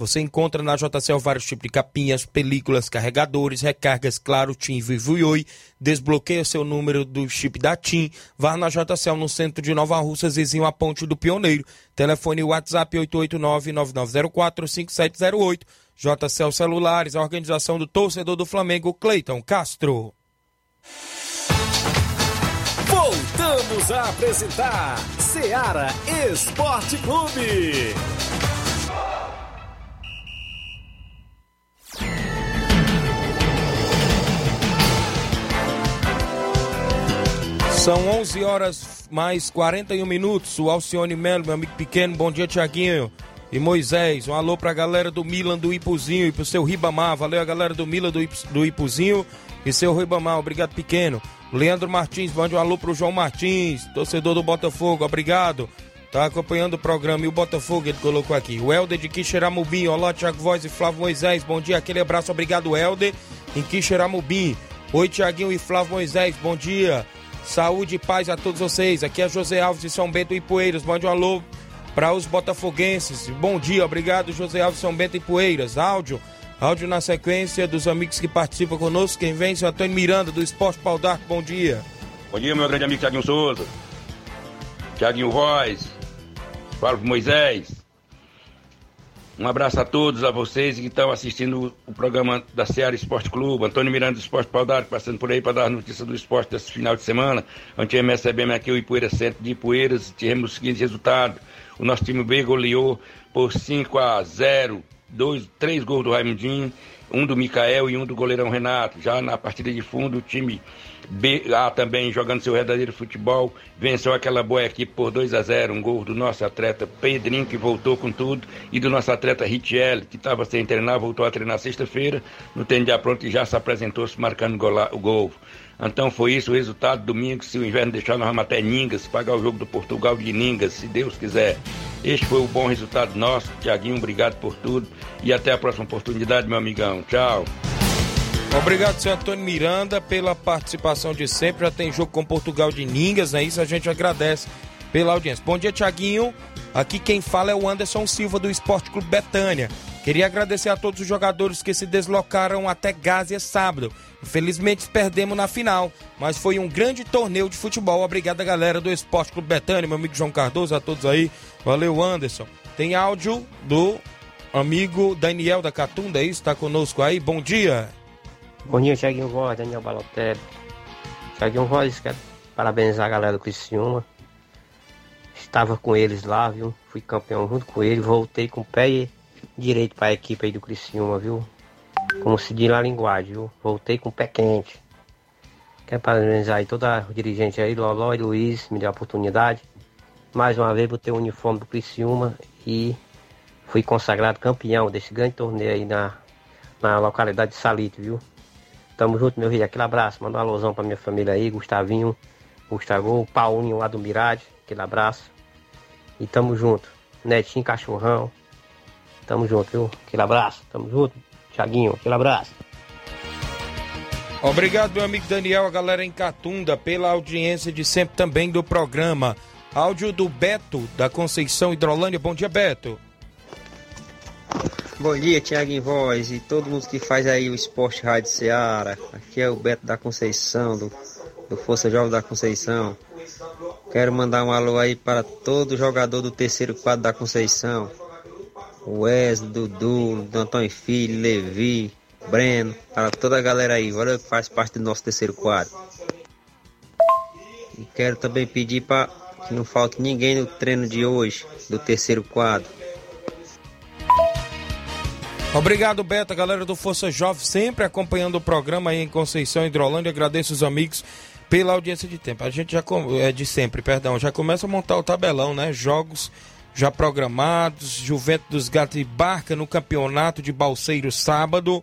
Você encontra na JCL vários tipos de capinhas, películas, carregadores, recargas, claro, TIM, Vivo e Oi. Desbloqueia seu número do chip da TIM. Vá na JCL no centro de Nova Russa, vizinho à Ponte do Pioneiro. Telefone WhatsApp 889-9904-5708. JCL Celulares, a organização do torcedor do Flamengo, Cleiton Castro. Voltamos a apresentar Seara Esporte Clube. São 11 horas mais 41 minutos. O Alcione Melo, meu amigo pequeno, bom dia, Tiaguinho. E Moisés, um alô pra galera do Milan do Ipuzinho e pro seu Ribamar. Valeu a galera do Milan do, do Ipuzinho e seu Ribamar. Obrigado, pequeno. Leandro Martins, mande um alô pro João Martins, torcedor do Botafogo. Obrigado. Tá acompanhando o programa e o Botafogo ele colocou aqui. O Helder de Quixeramobim. Olá, Tiago Voz e Flávio Moisés. Bom dia, aquele abraço. Obrigado, Helder, em Quixeramobim. Oi, Tiaguinho e Flávio Moisés. Bom dia. Saúde e paz a todos vocês. Aqui é José Alves de São Bento e Poeiras. Mande um alô para os botafoguenses. Bom dia, obrigado, José Alves São Bento e Poeiras. Áudio, áudio na sequência dos amigos que participam conosco. Quem vem, o Antônio Miranda, do Esporte Pau d'Arco. Bom dia. Bom dia, meu grande amigo Tiaguinho Souza. Tiaguinho Voz. Flávio Moisés. Um abraço a todos, a vocês que estão assistindo o programa da Ceará Esporte Clube. Antônio Miranda do Esporte Paudar, passando por aí para dar notícia do esporte desse final de semana. Ontem recebemos aqui o Ipueira Centro de Ipueiras, tivemos o seguinte resultado. O nosso time B goleou por 5 a 0, dois, três gols do Raimundinho, um do Micael e um do goleirão Renato. Já na partida de fundo, o time B, A também jogando seu verdadeiro futebol, venceu aquela boa equipe por 2 a 0 um gol do nosso atleta Pedrinho, que voltou com tudo, e do nosso atleta Richel, que estava sem treinar, voltou a treinar sexta-feira, no treino de pronto e já se apresentou se marcando o gol. Então foi isso o resultado. Domingo, se o inverno deixar, nós vamos até Ningas, pagar o jogo do Portugal de Ningas, se Deus quiser. Este foi o bom resultado nosso. Tiaguinho, obrigado por tudo. E até a próxima oportunidade, meu amigão. Tchau. Obrigado, senhor Antônio Miranda, pela participação de sempre. Já tem jogo com Portugal de Ningas, é isso? A gente agradece pela audiência. Bom dia, Tiaguinho. Aqui quem fala é o Anderson Silva, do Esporte Clube Betânia. Queria agradecer a todos os jogadores que se deslocaram até Gásia sábado. Infelizmente perdemos na final, mas foi um grande torneio de futebol. Obrigado, galera do Esporte Clube Betânia, meu amigo João Cardoso, a todos aí. Valeu, Anderson. Tem áudio do amigo Daniel da Catunda, aí, está conosco aí. Bom dia. Bom dia, Thiaguinho Voz, Daniel Balotelli. Thiaguinho Voz, quero parabenizar a galera do Criciúma. Estava com eles lá, viu? Fui campeão junto com eles, voltei com o pé direito para a equipe aí do Criciúma, viu? Como se diz na linguagem, viu? Voltei com o pé quente. Quero parabenizar aí toda a dirigente aí, Loló e Luiz, me deu a oportunidade. Mais uma vez botei o uniforme do Criciúma e fui consagrado campeão desse grande torneio aí na, na localidade de Salite, viu? Tamo junto, meu filho. Aquele abraço. Manda uma alusão pra minha família aí, Gustavinho, Gustavo, Paulinho lá do Mirade. Aquele abraço. E tamo junto. Netinho Cachorrão. Tamo junto, viu? Aquele abraço. Tamo junto. Tiaguinho, aquele abraço. Obrigado, meu amigo Daniel, a galera em Catunda, pela audiência de sempre também do programa. Áudio do Beto, da Conceição Hidrolândia. Bom dia, Beto. Bom dia, Thiago em Voz e todo mundo que faz aí o Esporte Rádio Seara. Aqui é o Beto da Conceição, do, do Força Jovem da Conceição. Quero mandar um alô aí para todo jogador do terceiro quadro da Conceição. Wesley, Dudu, Antônio Filho, Levi, Breno, para toda a galera aí, valeu que faz parte do nosso terceiro quadro. E quero também pedir para que não falte ninguém no treino de hoje, do terceiro quadro. Obrigado, Beto, galera do Força Jovem, sempre acompanhando o programa aí em Conceição Hidrolândia. Agradeço os amigos pela audiência de tempo. A gente já é de sempre, perdão, já começa a montar o tabelão, né? Jogos já programados, Juventus dos Gatos e Barca no campeonato de Balseiro sábado.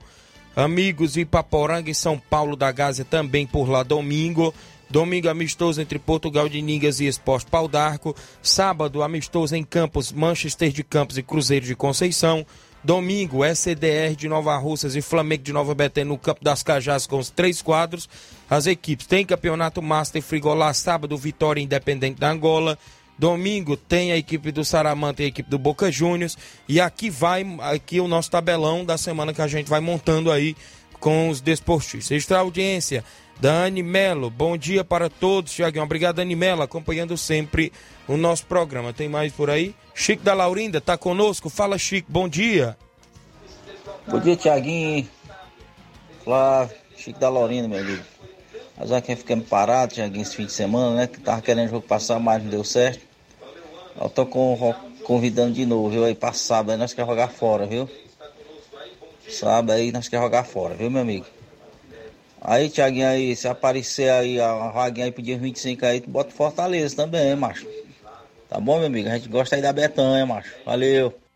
Amigos Ipaporanga e São Paulo da Gásia também por lá domingo. Domingo amistoso entre Portugal de Ningas e Esporte Pau d'Arco. Sábado amistoso em Campos, Manchester de Campos e Cruzeiro de Conceição. Domingo, SDR de Nova Russas e Flamengo de Nova Betânia no Campo das Cajás com os três quadros. As equipes têm Campeonato Master Frigolá, sábado, Vitória Independente da Angola. Domingo tem a equipe do Saramanta e a equipe do Boca Juniors. E aqui vai aqui o nosso tabelão da semana que a gente vai montando aí com os desportistas. Extra audiência, Dani Melo. Bom dia para todos, Tiaguinho. Obrigado, Dani Melo, acompanhando sempre o nosso programa. Tem mais por aí? Chico da Laurinda está conosco. Fala, Chico. Bom dia. Bom dia, Tiaguinho. Flávio, Chico da Laurinda, meu amigo. Mas aqui ficamos parados, Tiaguinho, esse fim de semana, né? Que tava querendo o jogo passar, mas não deu certo. Eu tô com, convidando de novo, viu? Aí pra sábado aí nós queremos jogar fora, viu? Sábado aí nós queremos jogar fora, viu, meu amigo? Aí, Tiaguinho, aí, se aparecer aí a vaguinha aí pro dia 25 aí, tu bota Fortaleza também, macho. Tá bom, meu amigo? A gente gosta aí da Betanha, macho. Valeu.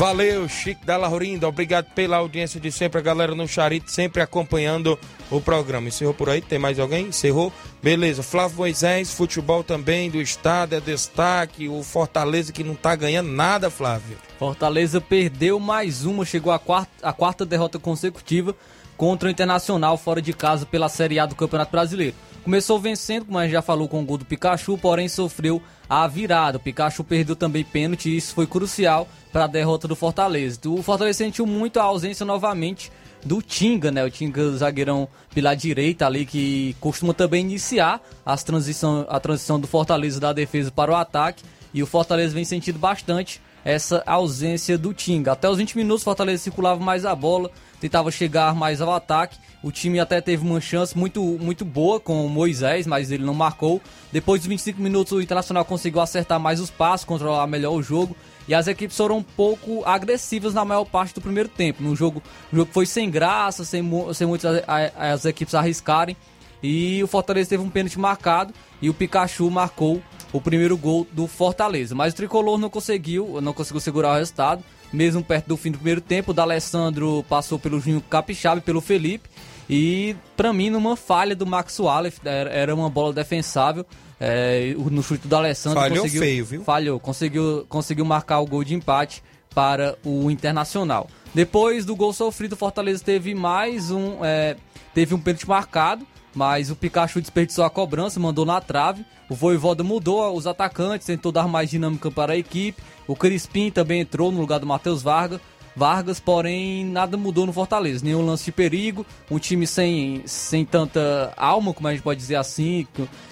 Valeu, Chico da Laurinda. Obrigado pela audiência de sempre. A galera no Charito sempre acompanhando o programa. Encerrou por aí? Tem mais alguém? Encerrou? Beleza. Flávio Moisés, futebol também do estado, é destaque. O Fortaleza que não tá ganhando nada, Flávio. Fortaleza perdeu mais uma, chegou à quarta, à quarta derrota consecutiva contra o Internacional fora de casa pela Série A do Campeonato Brasileiro. Começou vencendo, a gente já falou, com o gol do Pikachu, porém sofreu a virada. O Pikachu perdeu também pênalti e isso foi crucial para a derrota do Fortaleza. O Fortaleza sentiu muito a ausência novamente do Tinga, né? O Tinga zagueirão pela direita ali que costuma também iniciar as transição, a transição do Fortaleza da defesa para o ataque e o Fortaleza vem sentindo bastante essa ausência do Tinga. Até os 20 minutos o Fortaleza circulava mais a bola, tentava chegar mais ao ataque. O time até teve uma chance muito, muito boa com o Moisés, mas ele não marcou. Depois dos 25 minutos o Internacional conseguiu acertar mais os passos, controlar melhor o jogo e as equipes foram um pouco agressivas na maior parte do primeiro tempo. No jogo, o jogo foi sem graça, sem, sem muitas as equipes arriscarem. E o Fortaleza teve um pênalti marcado e o Pikachu marcou o primeiro gol do Fortaleza. Mas o tricolor não conseguiu, não conseguiu segurar o resultado, mesmo perto do fim do primeiro tempo. O D'Alessandro passou pelo Juninho Capixaba e pelo Felipe. E para mim, numa falha do Max Wallace, era uma bola defensável. É, no chute do Alessandro. Falhou conseguiu, feio, viu? Falhou, conseguiu, conseguiu marcar o gol de empate para o Internacional. Depois do gol sofrido, o Fortaleza teve mais um. É, teve um pênalti marcado, mas o Pikachu desperdiçou a cobrança, mandou na trave. O Voivoda mudou os atacantes, tentou dar mais dinâmica para a equipe. O Crispim também entrou no lugar do Matheus Vargas. Vargas, porém nada mudou no Fortaleza, nenhum lance de perigo, um time sem, sem tanta alma, como a gente pode dizer assim,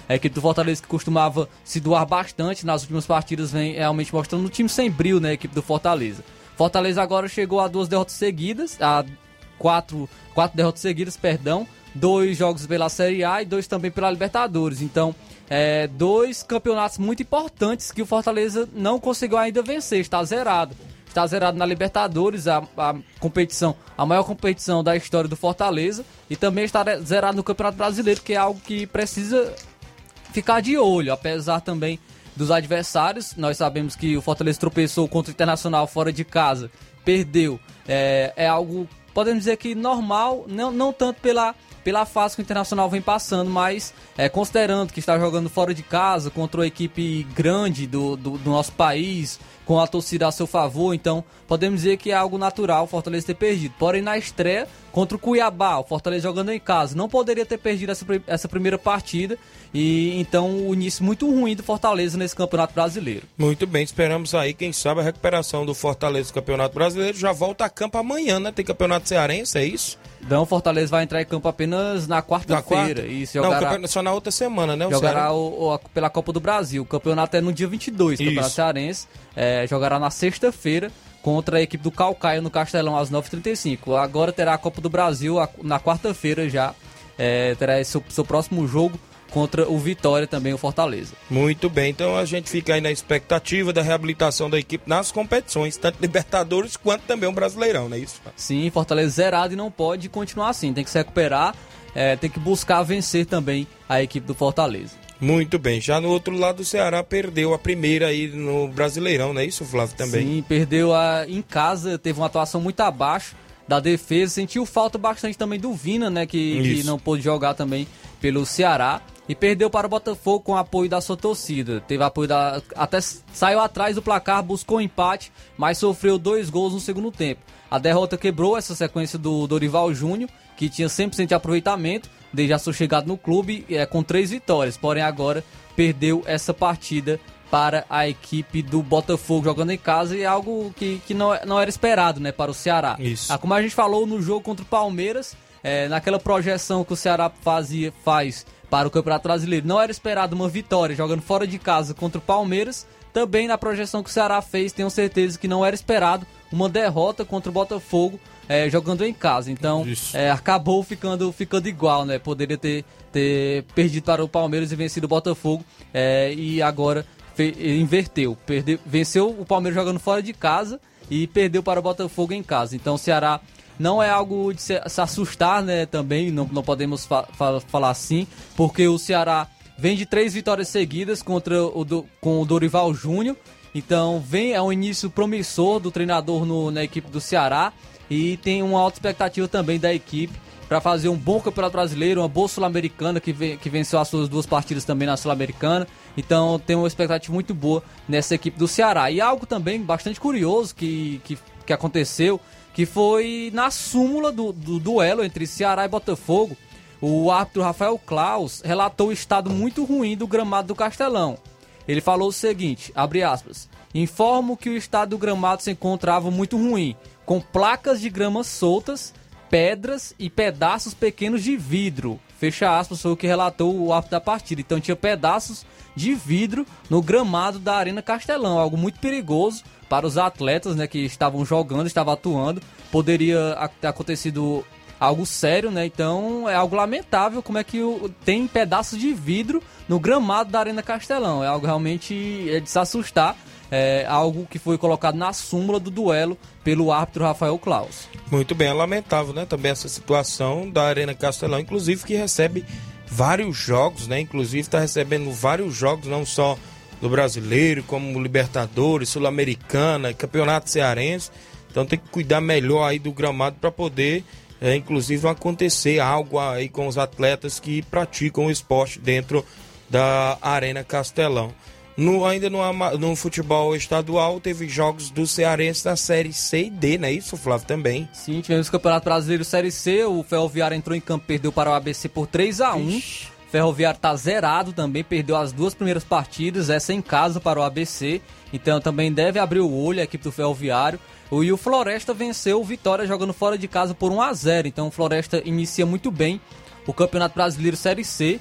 a equipe do Fortaleza que costumava se doar bastante nas últimas partidas vem realmente mostrando um time sem brilho, né, a equipe do Fortaleza. Fortaleza agora chegou a duas derrotas seguidas, a quatro, quatro derrotas seguidas, perdão, dois jogos pela Série A e dois também pela Libertadores. Então, é, dois campeonatos muito importantes que o Fortaleza não conseguiu ainda vencer, está zerado está zerado na Libertadores, a, a, competição, a maior competição da história do Fortaleza, e também está zerado no Campeonato Brasileiro, que é algo que precisa ficar de olho, apesar também dos adversários. Nós sabemos que o Fortaleza tropeçou contra o Internacional fora de casa, perdeu. É, é algo, podemos dizer que normal, não, não tanto pela pela fase que o Internacional vem passando, mas é, considerando que está jogando fora de casa contra uma equipe grande do, do, do nosso país, com a torcida a seu favor, então podemos dizer que é algo natural o Fortaleza ter perdido. Porém, na estreia contra o Cuiabá, o Fortaleza jogando em casa, não poderia ter perdido essa, essa primeira partida e então o início muito ruim do Fortaleza nesse Campeonato Brasileiro. Muito bem, esperamos aí, quem sabe, a recuperação do Fortaleza no Campeonato Brasileiro já volta a campo amanhã, né? Tem Campeonato Cearense, é isso? Não, o Fortaleza vai entrar em campo apenas na quarta-feira. Quarta? Isso, jogará... Não, só na outra semana, né? jogará o, o, pela Copa do Brasil. O campeonato é no dia 22, o Campeonato Cearense. É, jogará na sexta-feira contra a equipe do Calcaia no Castelão às 9h35. Agora terá a Copa do Brasil na quarta-feira já. É, terá seu, seu próximo jogo contra o Vitória também, o Fortaleza. Muito bem, então a gente fica aí na expectativa da reabilitação da equipe nas competições, tanto Libertadores quanto também o Brasileirão, não é isso? Sim, Fortaleza zerado e não pode continuar assim, tem que se recuperar, é, tem que buscar vencer também a equipe do Fortaleza. Muito bem. Já no outro lado, o Ceará perdeu a primeira aí no Brasileirão, não é isso, Flávio? Também. Sim, perdeu a, em casa, teve uma atuação muito abaixo da defesa. Sentiu falta bastante também do Vina, né? Que, que não pôde jogar também pelo Ceará. E perdeu para o Botafogo com apoio da sua torcida. Teve apoio da. Até saiu atrás do placar, buscou empate, mas sofreu dois gols no segundo tempo. A derrota quebrou essa sequência do Dorival Júnior que tinha 100% de aproveitamento desde a sua chegada no clube, é, com três vitórias. Porém, agora perdeu essa partida para a equipe do Botafogo jogando em casa e é algo que, que não, não era esperado né, para o Ceará. Isso. Ah, como a gente falou no jogo contra o Palmeiras, é, naquela projeção que o Ceará fazia, faz para o Campeonato Brasileiro, não era esperado uma vitória jogando fora de casa contra o Palmeiras. Também na projeção que o Ceará fez, tenho certeza que não era esperado uma derrota contra o Botafogo é, jogando em casa. Então, é, acabou ficando, ficando igual, né? Poderia ter, ter perdido para o Palmeiras e vencido o Botafogo. É, e agora fe, inverteu. Perdeu, venceu o Palmeiras jogando fora de casa e perdeu para o Botafogo em casa. Então, o Ceará não é algo de se, se assustar, né? Também, não, não podemos fa fa falar assim, porque o Ceará vem de três vitórias seguidas contra o do, com o Dorival Júnior. Então, vem é um início promissor do treinador no, na equipe do Ceará e tem uma alta expectativa também da equipe para fazer um bom campeonato brasileiro, uma boa sul-americana que, que venceu as suas duas partidas também na sul-americana. Então tem uma expectativa muito boa nessa equipe do Ceará. E algo também bastante curioso que, que, que aconteceu, que foi na súmula do, do duelo entre Ceará e Botafogo. O árbitro Rafael Klaus relatou o estado muito ruim do gramado do Castelão. Ele falou o seguinte, abre aspas, informo que o estado do gramado se encontrava muito ruim, com placas de grama soltas, pedras e pedaços pequenos de vidro. Fecha aspas, foi o que relatou o árbitro da partida. Então tinha pedaços de vidro no gramado da Arena Castelão, algo muito perigoso para os atletas né, que estavam jogando, estavam atuando. Poderia ter acontecido algo sério, né? Então é algo lamentável como é que tem pedaços de vidro no gramado da Arena Castelão. É algo realmente é de se assustar. É algo que foi colocado na súmula do duelo pelo árbitro Rafael Klaus. Muito bem, é lamentável, né? Também essa situação da Arena Castelão, inclusive que recebe vários jogos, né? Inclusive está recebendo vários jogos, não só do brasileiro, como Libertadores, Sul-Americana, Campeonato Cearense. Então tem que cuidar melhor aí do gramado para poder, é, inclusive, acontecer algo aí com os atletas que praticam o esporte dentro da Arena Castelão. No, ainda no, no futebol estadual, teve jogos do Cearense da Série C e D, não é isso, Flávio? Também. Sim, tivemos o Campeonato Brasileiro Série C. O Ferroviário entrou em campo, perdeu para o ABC por 3 a 1 Ixi. Ferroviário tá zerado também, perdeu as duas primeiras partidas, essa em casa para o ABC. Então também deve abrir o olho a equipe do Ferroviário. E o Floresta venceu o Vitória jogando fora de casa por 1 a 0 Então o Floresta inicia muito bem o Campeonato Brasileiro Série C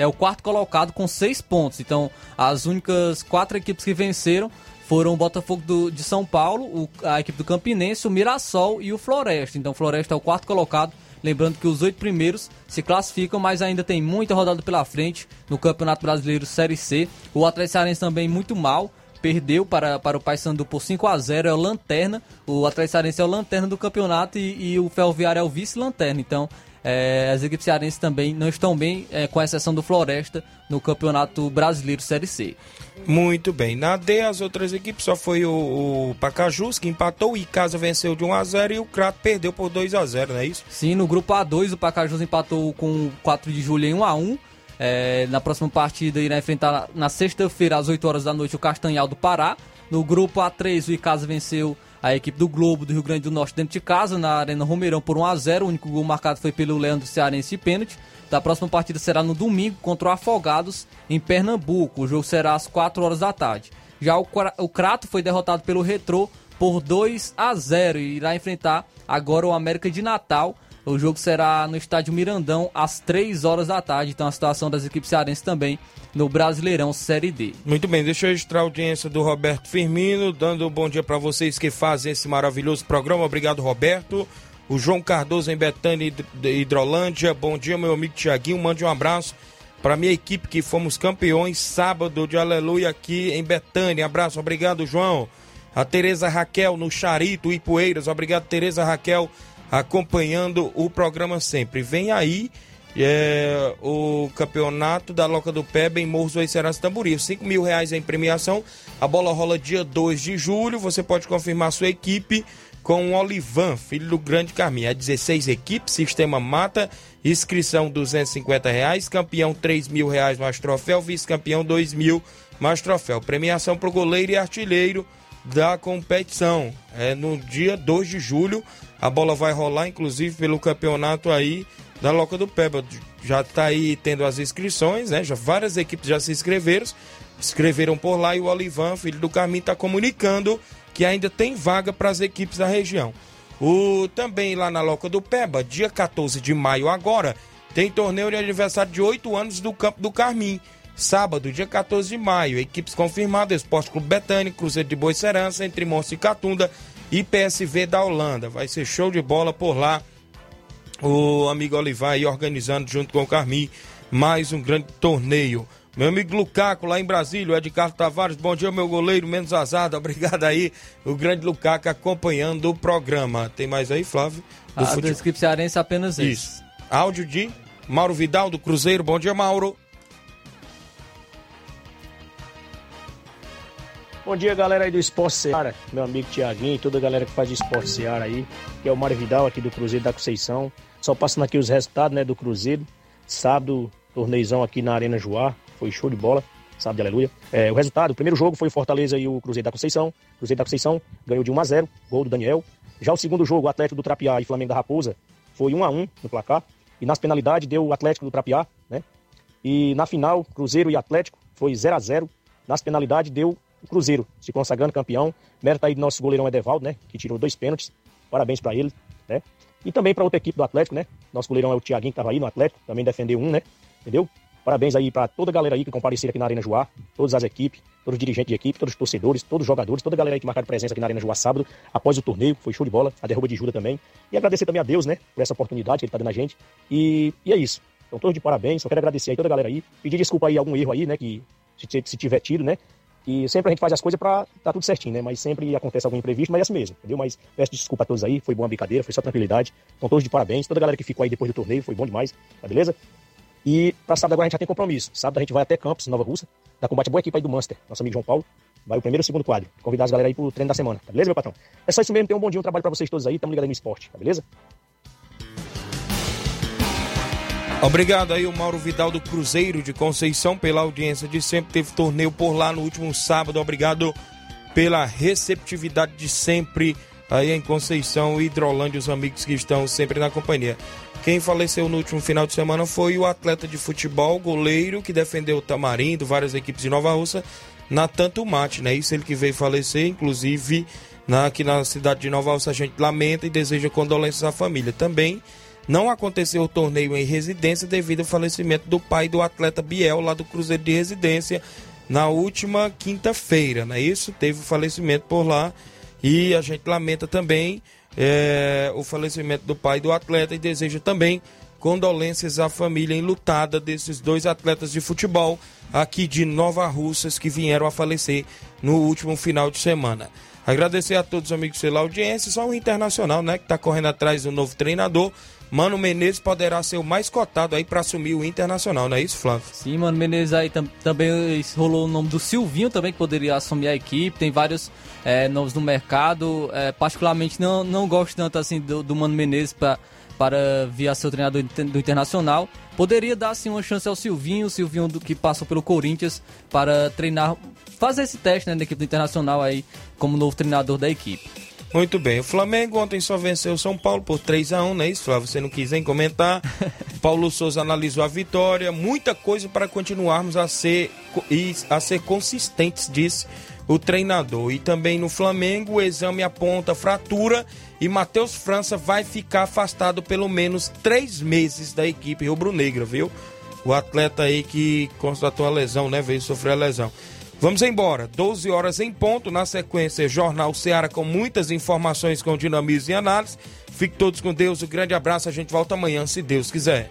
é o quarto colocado com seis pontos. Então, as únicas quatro equipes que venceram foram o Botafogo do, de São Paulo, o, a equipe do Campinense, o Mirassol e o Floresta. Então, o Floresta é o quarto colocado. Lembrando que os oito primeiros se classificam, mas ainda tem muita rodada pela frente no Campeonato Brasileiro Série C. O Atlético Cearense também muito mal, perdeu para, para o Paysandu por 5 a 0 é o Lanterna. O Atlético Cearense é o Lanterna do campeonato e, e o Ferroviário é o vice-lanterna. Então é, as equipes cearenses também não estão bem, é, com exceção do Floresta, no Campeonato Brasileiro Série C. Muito bem. Na D, as outras equipes só foi o, o Pacajus que empatou, o Icasa venceu de 1 a 0 e o Crato perdeu por 2 a 0 não é isso? Sim, no grupo A2 o Pacajus empatou com o 4 de julho em 1 a 1 é, Na próxima partida irá enfrentar na sexta-feira às 8 horas da noite o Castanhal do Pará. No grupo A3 o Icasa venceu a equipe do Globo do Rio Grande do Norte dentro de casa, na Arena Romeirão por 1 a 0 O único gol marcado foi pelo Leandro Cearense pênalti. A próxima partida será no domingo contra o Afogados em Pernambuco. O jogo será às 4 horas da tarde. Já o, o Crato foi derrotado pelo Retrô por 2 a 0 e irá enfrentar agora o América de Natal o jogo será no estádio Mirandão às 3 horas da tarde. Então a situação das equipes cearenses também no Brasileirão Série D. Muito bem, deixa eu registrar a audiência do Roberto Firmino, dando um bom dia para vocês que fazem esse maravilhoso programa. Obrigado, Roberto. O João Cardoso em Betânia Hidrolândia. Bom dia, meu amigo Tiaguinho. Mande um abraço para minha equipe que fomos campeões sábado de aleluia aqui em Betânia. Abraço, obrigado, João. A Tereza Raquel no Charito, Ipueiras. Obrigado, Tereza Raquel acompanhando o programa sempre. Vem aí é, o campeonato da Loca do Pé em Morros do Eiceras Tamboril. 5 mil reais em premiação. A bola rola dia 2 de julho. Você pode confirmar sua equipe com o Olivan, filho do Grande Carminho. É 16 equipes, sistema mata, inscrição 250 reais, campeão 3 mil reais mais troféu, vice-campeão 2 mil mais troféu. Premiação para o goleiro e artilheiro da competição. É no dia 2 de julho. A bola vai rolar, inclusive, pelo campeonato aí da Loca do Peba. Já está aí tendo as inscrições, né? Já várias equipes já se inscreveram. Escreveram por lá e o Olivan, filho do Carminho, está comunicando que ainda tem vaga para as equipes da região. O também lá na Loca do Peba, dia 14 de maio agora, tem torneio de aniversário de 8 anos do Campo do Carmim. Sábado, dia 14 de maio, equipes confirmadas: Esporte Clube Betânico, Cruzeiro de Boicerança, entre Monte e Catunda e PSV da Holanda. Vai ser show de bola por lá. O amigo Olivar aí organizando junto com o Carmi mais um grande torneio. Meu amigo Lucaco lá em Brasília, o Ed Carlos Tavares, bom dia, meu goleiro, menos azado, obrigado aí, o grande Lucaco acompanhando o programa. Tem mais aí, Flávio? Do a do equipe cearense apenas isso. isso. Áudio de Mauro Vidal do Cruzeiro, bom dia, Mauro. Bom dia, galera aí do Esporte Seara, meu amigo Tiaguinho e toda a galera que faz Esporte Seara aí, que é o Mário Vidal aqui do Cruzeiro da Conceição. Só passando aqui os resultados, né, do Cruzeiro. Sábado, torneizão aqui na Arena Joá, foi show de bola, sábado de aleluia. É, o resultado, o primeiro jogo foi o Fortaleza e o Cruzeiro da Conceição. Cruzeiro da Conceição ganhou de 1 a 0, gol do Daniel. Já o segundo jogo, o Atlético do Trapiá e Flamengo da Raposa, foi 1 a 1 no placar. E nas penalidades deu o Atlético do Trapiá, né? E na final, Cruzeiro e Atlético foi 0 a 0 Nas penalidades deu o Cruzeiro se consagrando campeão. Mérito aí do nosso goleirão Edevaldo, né? Que tirou dois pênaltis. Parabéns para ele, né? E também para outra equipe do Atlético, né? Nosso goleirão é o Thiaguinho, que tava aí no Atlético, também defendeu um, né? Entendeu? Parabéns aí para toda a galera aí que compareceram aqui na Arena Joá, todas as equipes, todos os dirigentes de equipe, todos os torcedores, todos os jogadores, toda a galera aí que marcaram presença aqui na Arena Joá sábado, após o torneio, foi show de bola, a derruba de Juda também. E agradecer também a Deus, né, por essa oportunidade que ele tá dando a gente. E, e é isso. Então, todos de parabéns, só quero agradecer aí toda a galera aí, pedir desculpa aí algum erro aí, né, que se, se tiver tido, né, e sempre a gente faz as coisas pra tá tudo certinho, né? Mas sempre acontece algum imprevisto, mas é assim mesmo, entendeu? Mas peço desculpa a todos aí, foi boa brincadeira, foi só tranquilidade. Então todos de parabéns, toda a galera que ficou aí depois do torneio, foi bom demais, tá beleza? E pra sábado agora a gente já tem compromisso. Sábado a gente vai até Campos, Nova Russa, da combate boa equipe aí do Manchester, nosso amigo João Paulo. Vai o primeiro e o segundo quadro. Convidar as galera aí pro treino da semana, tá beleza, meu patrão? É só isso mesmo, tenham um bom dia, um trabalho pra vocês todos aí, tamo ligado aí no esporte, tá beleza? Obrigado aí o Mauro Vidal do Cruzeiro de Conceição pela audiência de sempre. Teve torneio por lá no último sábado. Obrigado pela receptividade de sempre aí em Conceição e Hidrolândia, os amigos que estão sempre na companhia. Quem faleceu no último final de semana foi o atleta de futebol, goleiro, que defendeu o Tamarindo, várias equipes de Nova Russa, Natan Tumate, né? Isso ele que veio falecer, inclusive na, aqui na cidade de Nova Russa a gente lamenta e deseja condolências à família. Também não aconteceu o torneio em residência devido ao falecimento do pai do atleta Biel, lá do Cruzeiro de Residência, na última quinta-feira, não é isso? Teve o falecimento por lá e a gente lamenta também é, o falecimento do pai do atleta e deseja também condolências à família enlutada desses dois atletas de futebol aqui de Nova Russas que vieram a falecer no último final de semana. Agradecer a todos os amigos pela audiência, só o Internacional, né, que está correndo atrás do novo treinador. Mano Menezes poderá ser o mais cotado aí para assumir o Internacional, não é isso, Flávio? Sim, Mano Menezes aí tam também rolou o nome do Silvinho também, que poderia assumir a equipe. Tem vários é, nomes no mercado. É, particularmente não, não gosto tanto assim do, do Mano Menezes para vir a ser o treinador do Internacional. Poderia dar sim uma chance ao Silvinho, o Silvinho do, que passou pelo Corinthians, para treinar, fazer esse teste né, na equipe do Internacional aí como novo treinador da equipe. Muito bem. O Flamengo ontem só venceu o São Paulo por 3 a 1 não é isso, Flávio? Você não quis nem comentar. Paulo Souza analisou a vitória. Muita coisa para continuarmos a ser, a ser consistentes, disse o treinador. E também no Flamengo, o exame aponta fratura e Matheus França vai ficar afastado pelo menos três meses da equipe rubro-negra, viu? O atleta aí que constatou a lesão, né? Veio sofrer a lesão. Vamos embora, 12 horas em ponto, na sequência, Jornal Seara com muitas informações com dinamismo e análise. Fique todos com Deus, um grande abraço, a gente volta amanhã, se Deus quiser.